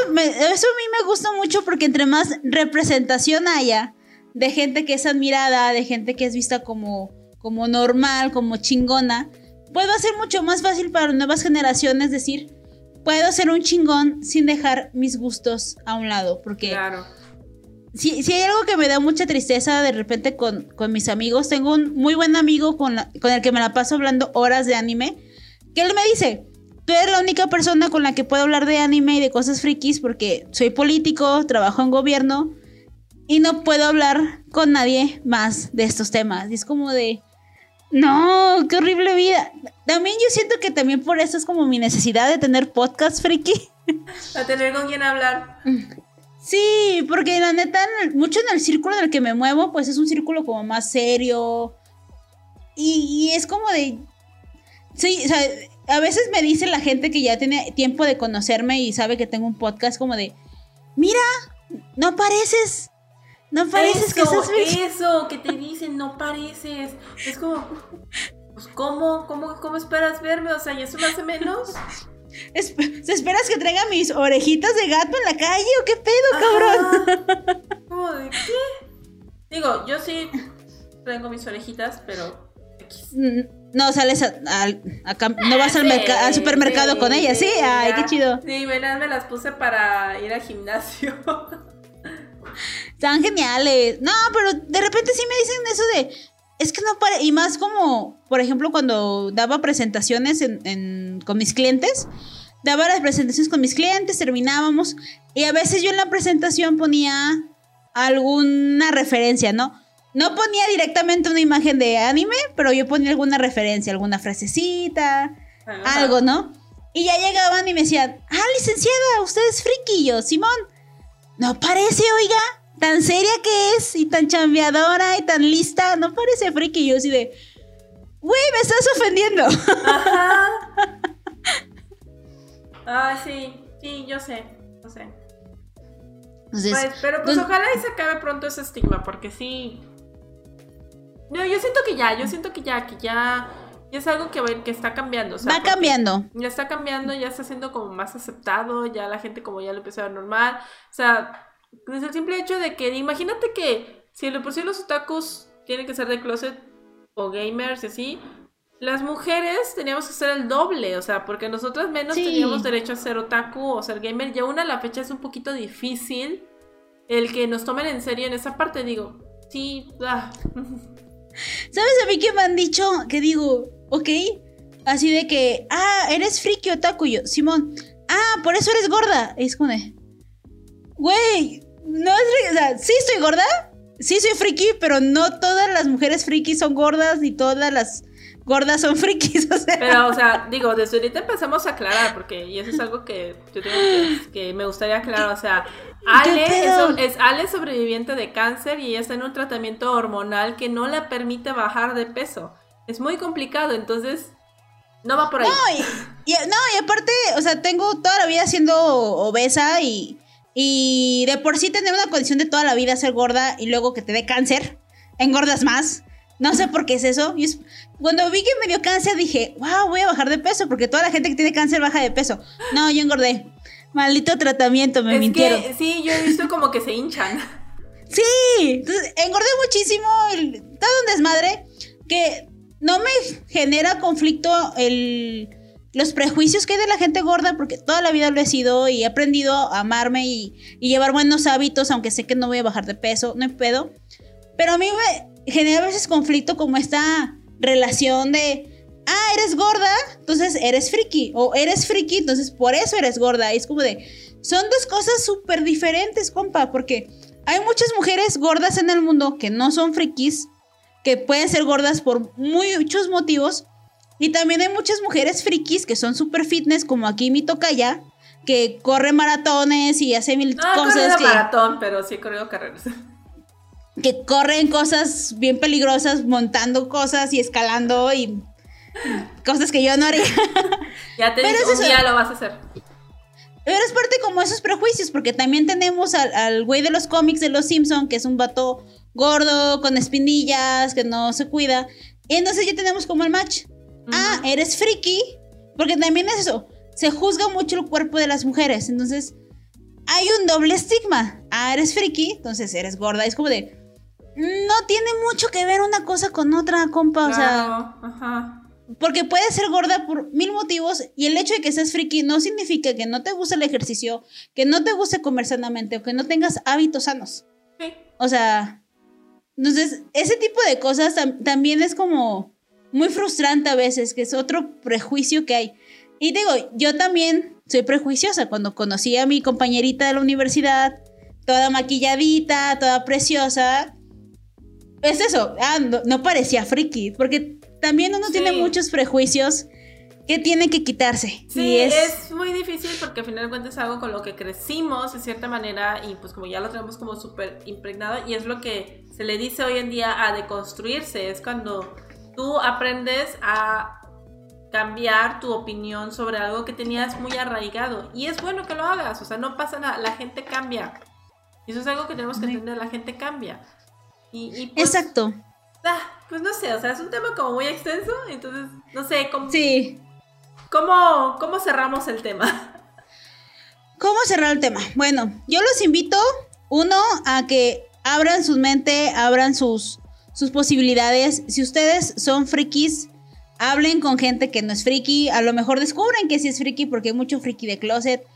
eso a mí me gusta mucho porque entre más representación haya de gente que es admirada, de gente que es vista como, como normal, como chingona, puedo hacer mucho más fácil para nuevas generaciones decir, puedo ser un chingón sin dejar mis gustos a un lado. Porque claro si, si hay algo que me da mucha tristeza de repente con, mis amigos, tengo un muy buen amigo con, con el que me la paso hablando horas de anime, que él me dice, tú eres la única persona con la que puedo hablar de anime y de cosas frikis porque soy político, trabajo en gobierno y no puedo hablar con nadie más de estos temas. Y es como de, no, qué horrible vida. También yo siento que también por eso es como mi necesidad de tener podcast friki. A tener con quien hablar. Sí, porque la neta, mucho en el círculo en el que me muevo, pues es un círculo como más serio. Y, es como de. Sí, o sea, a veces me dice la gente que ya tiene tiempo de conocerme y sabe que tengo un podcast como de. Mira, no pareces. No pareces que estás Eso, que te dicen, no pareces. Es como. Pues, ¿cómo, cómo, ¿Cómo esperas verme? O sea, ¿y eso me hace menos? esperas que traiga mis orejitas de gato en la calle o qué pedo, cabrón? ¿Cómo de qué? Digo, yo sí tengo mis orejitas, pero. Mm, no sales a, no vas al, al supermercado con ellas, sí, ay, qué chido. Sí, me las, me las puse para ir al gimnasio. Están geniales. No, pero de repente sí me dicen eso de, es que no para, y más como, por ejemplo, cuando daba presentaciones con mis clientes, daba las presentaciones con mis clientes, terminábamos, y a veces yo en la presentación ponía alguna referencia, ¿no? No ponía directamente una imagen de anime, pero yo ponía alguna referencia, alguna frasecita, algo, ¿no? Y ya llegaban y me decían, ah, licenciada, usted es yo, Simón, no parece, oiga, tan seria que es y tan chambeadora y tan lista, no parece friki. Yo así de, güey, me estás ofendiendo. Ajá. Ah, sí, sí, yo sé, no sé. pues, pero pues, ojalá y se acabe pronto ese estigma, porque sí. No, yo siento que ya, yo siento que ya, que ya es algo que, que está cambiando. Va cambiando. Ya está cambiando, ya está siendo como más aceptado, ya la gente como ya lo empieza a ver normal. O sea, desde el simple hecho de que imagínate que si de por sí los otakus tienen que ser de closet o gamers y así, las mujeres teníamos que ser el doble, o sea, porque nosotras menos teníamos derecho a ser otaku o ser gamer. Y aún a la fecha es un poquito difícil el que nos tomen en serio en esa parte. Digo, sí, ah. ¿Sabes a mí qué me han dicho? Que digo, ¿ok? Así de que, ah, eres friki otaku. yo, Simón, ah, por eso eres gorda. es como de, güey, no es, o sea, sí estoy gorda, sí soy friki, pero no todas las mujeres frikis son gordas, ni todas las gordas son frikis, o sea. Pero, o sea, digo, desde ahorita empezamos a aclarar, porque, y eso es algo que yo tengo que, me gustaría aclarar, o sea, Ale es, Ale sobreviviente de cáncer y ella está en un tratamiento hormonal que no le permite bajar de peso. Es muy complicado, entonces no va por ahí. No, y, no, y aparte, o sea, tengo toda la vida siendo obesa y, y de por sí tener una condición de toda la vida ser gorda y luego que te dé cáncer, engordas más. No sé por qué es eso. Y cuando vi que me dio cáncer dije, wow, voy a bajar de peso porque toda la gente que tiene cáncer baja de peso. No, yo engordé. Maldito tratamiento, me es mintieron. Que, sí, yo he visto como que se hinchan. Sí, entonces engordé muchísimo, todo un desmadre que no me genera conflicto el, los prejuicios que hay de la gente gorda, porque toda la vida lo he sido y he aprendido a amarme y, llevar buenos hábitos, aunque sé que no voy a bajar de peso, no hay pedo. Pero a mí me genera a veces conflicto como esta relación de, ah, eres gorda, entonces eres friki, o eres friki, entonces por eso eres gorda. Y es como de, son dos cosas súper diferentes, compa, porque hay muchas mujeres gordas en el mundo que no son frikis que pueden ser gordas por muchos motivos. Y también hay muchas mujeres frikis que son super fitness, como aquí mi tocaya, que corre maratones y hace mil no, cosas. No, maratón, pero sí he corrido carreras. Que corren cosas bien peligrosas, montando cosas y escalando y cosas que yo no haría. Ya te digo, un día lo vas a hacer. Pero es parte como esos prejuicios, porque también tenemos al, güey de los cómics de los Simpson, que es un vato gordo, con espinillas, que no se cuida. Y entonces ya tenemos como el match. Ah, eres friki. Porque también es eso. Se juzga mucho el cuerpo de las mujeres. Entonces, hay un doble estigma. Ah, eres friki, entonces eres gorda. Es como de. No tiene mucho que ver una cosa con otra, compa. O sea. Ajá. Porque puedes ser gorda por mil motivos y el hecho de que seas friki no significa que no te guste el ejercicio, que no te guste comer sanamente o que no tengas hábitos sanos. Sí. O sea, entonces, ese tipo de cosas también es como muy frustrante a veces, que es otro prejuicio que hay. Y digo, yo también soy prejuiciosa. Cuando conocí a mi compañerita de la universidad, toda maquilladita, toda preciosa, es eso, ah, no, parecía friki, porque también uno tiene muchos prejuicios que tiene que quitarse. Sí, es... muy difícil porque al final de cuentas es algo con lo que crecimos de cierta manera y pues como ya lo tenemos como súper impregnado y es lo que se le dice hoy en día a deconstruirse, es cuando tú aprendes a cambiar tu opinión sobre algo que tenías muy arraigado y es bueno que lo hagas, o sea, no pasa nada, la gente cambia. Y eso es algo que tenemos que entender, la gente cambia. Y, pues, Exacto. Ah, pues no sé, o sea, es un tema como muy extenso, entonces no sé cómo. Sí. ¿Cómo, ¿Cómo cerramos el tema? ¿Cómo cerrar el tema? Bueno, yo los invito, uno, a que abran su mente, abran sus, sus posibilidades. Si ustedes son frikis, hablen con gente que no es friki. A lo mejor descubren que sí es friki porque hay mucho friki de closet.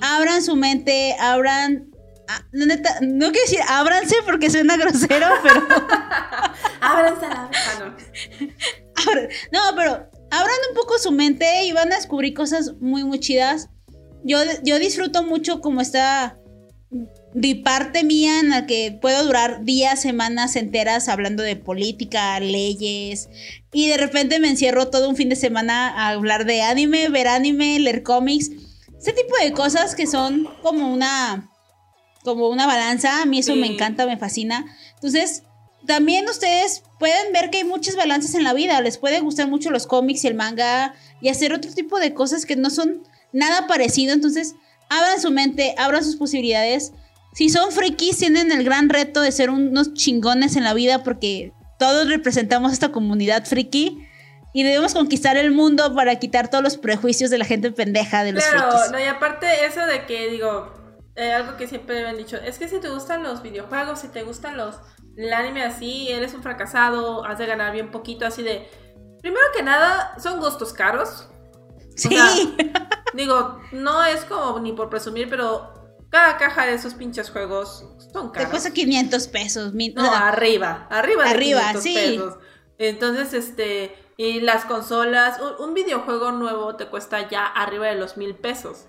Abran su mente, abran. Ah, no, quiero decir ábranse porque suena grosero, pero. ábranse la no, pero abran un poco su mente y van a descubrir cosas muy, muy chidas. Yo, yo disfruto mucho como está mi parte mía en la que puedo durar días, semanas enteras hablando de política, leyes, y de repente me encierro todo un fin de semana a hablar de anime, ver anime, leer cómics, ese tipo de cosas que son como una, como una balanza, a mí eso me encanta, me fascina. Entonces, también ustedes pueden ver que hay muchas balanzas en la vida, les pueden gustar mucho los cómics y el manga y hacer otro tipo de cosas que no son nada parecido, entonces abran su mente, abran sus posibilidades. Si son frikis, tienen el gran reto de ser unos chingones en la vida porque todos representamos esta comunidad friki y debemos conquistar el mundo para quitar todos los prejuicios de la gente pendeja de los claro, no, y aparte eso de que digo, eh, algo que siempre me han dicho, es que si te gustan los videojuegos, si te gustan los el anime así, eres un fracasado, has de ganar bien poquito, así de... Primero que nada, son gustos caros. Sí. digo, no es como ni por presumir, pero cada caja de esos pinches juegos son caros. Te cuesta 500 pesos. no, arriba, arriba de arriba, 500 sí. pesos. Entonces, este, y las consolas, un, videojuego nuevo te cuesta ya arriba de los mil pesos.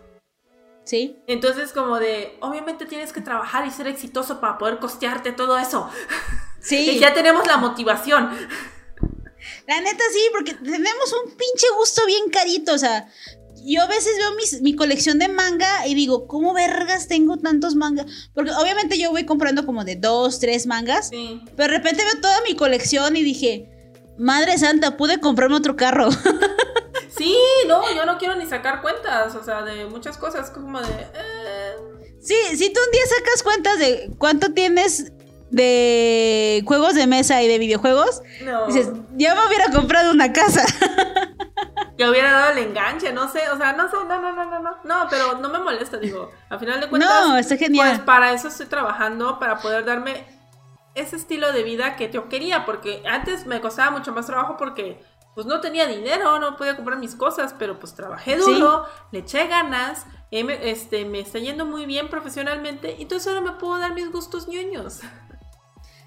Sí. Entonces, como de, obviamente tienes que trabajar y ser exitoso para poder costearte todo eso. Sí. y ya tenemos la motivación. La neta sí, porque tenemos un pinche gusto bien carito, o sea, yo a veces veo mi colección de manga y digo, ¿cómo vergas tengo tantos mangas? Porque obviamente yo voy comprando como de dos, tres mangas. Pero de repente veo toda mi colección y dije, Madre Santa, pude comprarme otro carro. Sí, no, yo no quiero ni sacar cuentas, o sea, de muchas cosas, como de... Eh. Sí, si tú un día sacas cuentas de cuánto tienes de juegos de mesa y de videojuegos, dices, ya me hubiera comprado una casa. que hubiera dado el enganche, no sé, o sea, no sé, no, no, no, no, no, no, pero no me molesta, digo, a final de cuentas, no, está genial. pues para eso estoy trabajando, para poder darme ese estilo de vida que yo quería, porque antes me costaba mucho más trabajo porque pues no tenía dinero, no podía comprar mis cosas, pero pues trabajé duro, le eché ganas, este, me está yendo muy bien profesionalmente, entonces ahora me puedo dar mis gustos ñoños.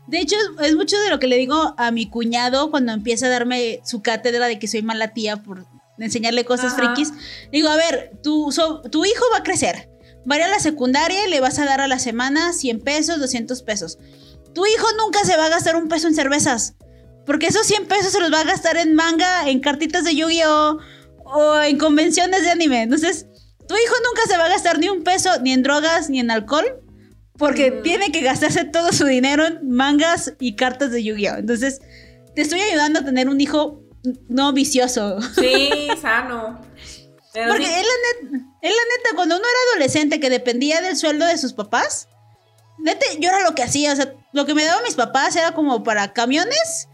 De hecho, es mucho de lo que le digo a mi cuñado cuando empieza a darme su cátedra de que soy mala tía por enseñarle cosas frikis. Digo, a ver, tu, tu hijo va a crecer. Va a ir a la secundaria y le vas a dar a la semana 100 pesos, 200 pesos. Tu hijo nunca se va a gastar un peso en cervezas. Porque esos 100 pesos se los va a gastar en manga, en cartitas de Yu-Gi-Oh! o en convenciones de anime. Entonces, tu hijo nunca se va a gastar ni un peso, ni en drogas, ni en alcohol. Porque mm. tiene que gastarse todo su dinero en mangas y cartas de Yu-Gi-Oh! Entonces, te estoy ayudando a tener un hijo no vicioso. Sí, sano. Porque él la, neta, la neta, cuando uno era adolescente que dependía del sueldo de sus papás, neta, yo era lo que hacía. O sea, lo que me daban mis papás era como para camiones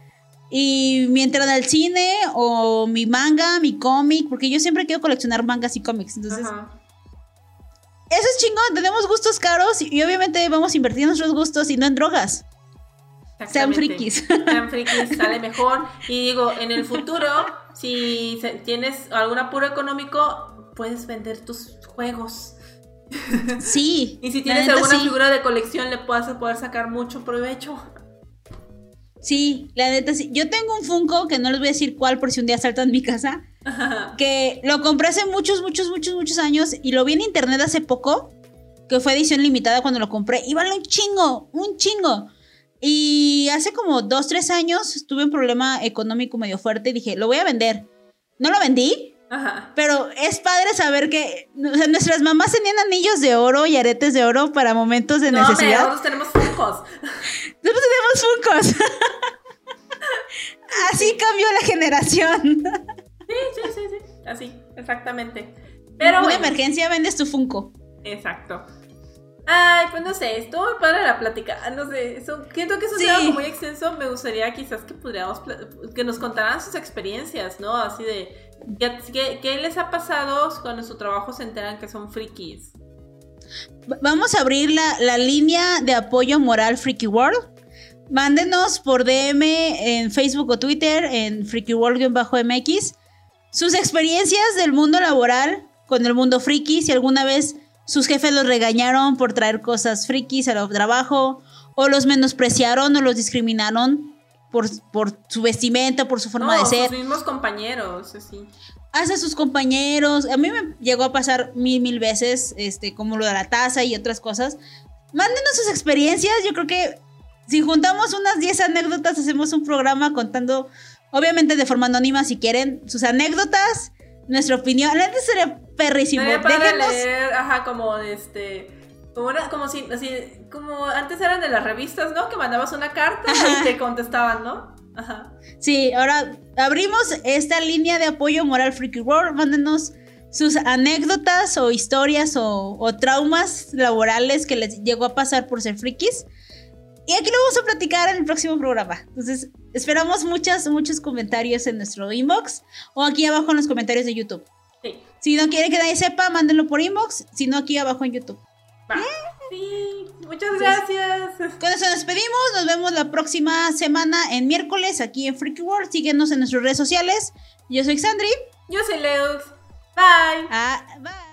y mi entrada al cine o mi manga, mi cómic, porque yo siempre quiero coleccionar mangas y cómics. Entonces, eso es chingón. Tenemos gustos caros y, obviamente vamos a invertir en nuestros gustos y no en drogas. Sean frikis. Sean frikis, sale mejor. Y digo, en el futuro, si tienes algún apuro económico, puedes vender tus juegos. Sí. y si tienes alguna figura de colección, le puedas poder sacar mucho provecho. Sí, la neta sí. Yo tengo un Funko, que no les voy a decir cuál por si un día saltan mi casa, que lo compré hace muchos, muchos, muchos, muchos años y lo vi en internet hace poco, que fue edición limitada cuando lo compré y vale un chingo, un chingo. Y hace como dos, tres años tuve un problema económico medio fuerte y dije, lo voy a vender. No lo vendí, pero es padre saber que nuestras mamás tenían anillos de oro y aretes de oro para momentos de necesidad. nosotros tenemos funcos. Nosotros tenemos funcos. Así cambió la generación. Sí, sí, sí, sí. Así, exactamente. Pero en una emergencia vendes tu funco. Exacto. Ay, pues no sé, estuvo muy padre la plática. Ah, no sé, siento que es un algo muy extenso. Me gustaría quizás que pudiéramos que nos contaran sus experiencias, ¿no? Así de ¿qué, qué les ha pasado cuando su trabajo se enteran que son frikis? Vamos a abrir la, la línea de apoyo moral Freaky World. Mándenos por DM en Facebook o Twitter en Freaky World-MX sus experiencias del mundo laboral con el mundo friki. Si alguna vez sus jefes los regañaron por traer cosas frikis al trabajo, o los menospreciaron o los discriminaron por, por su vestimenta, por su forma de ser. Sus mismos compañeros, así. Hace sus compañeros. A mí me llegó a pasar mil, mil veces, este, como lo de la taza y otras cosas. mándenos sus experiencias. Yo creo que si juntamos unas 10 anécdotas, hacemos un programa contando, obviamente de forma anónima si quieren, sus anécdotas, nuestra opinión. La sería perrísimo. Para leer, ajá, como este. Como, como si, así, como antes eran de las revistas, ¿no? Que mandabas una carta y te contestaban, ¿no? Ajá. Sí, ahora abrimos esta línea de apoyo moral Freaky World. Mándenos sus anécdotas o historias o, o, traumas laborales que les llegó a pasar por ser frikis. Y aquí lo vamos a platicar en el próximo programa. Entonces, esperamos muchas, muchos comentarios en nuestro inbox o aquí abajo en los comentarios de YouTube. Sí. Si no quieren que nadie sepa, mándenlo por inbox, si no aquí abajo en YouTube. Sí, muchas gracias. con eso nos despedimos. Nos vemos la próxima semana en miércoles aquí en Freaky World. Síguenos en nuestras redes sociales. Yo soy Xandri. Yo soy Leux. Bye. Ah, bye.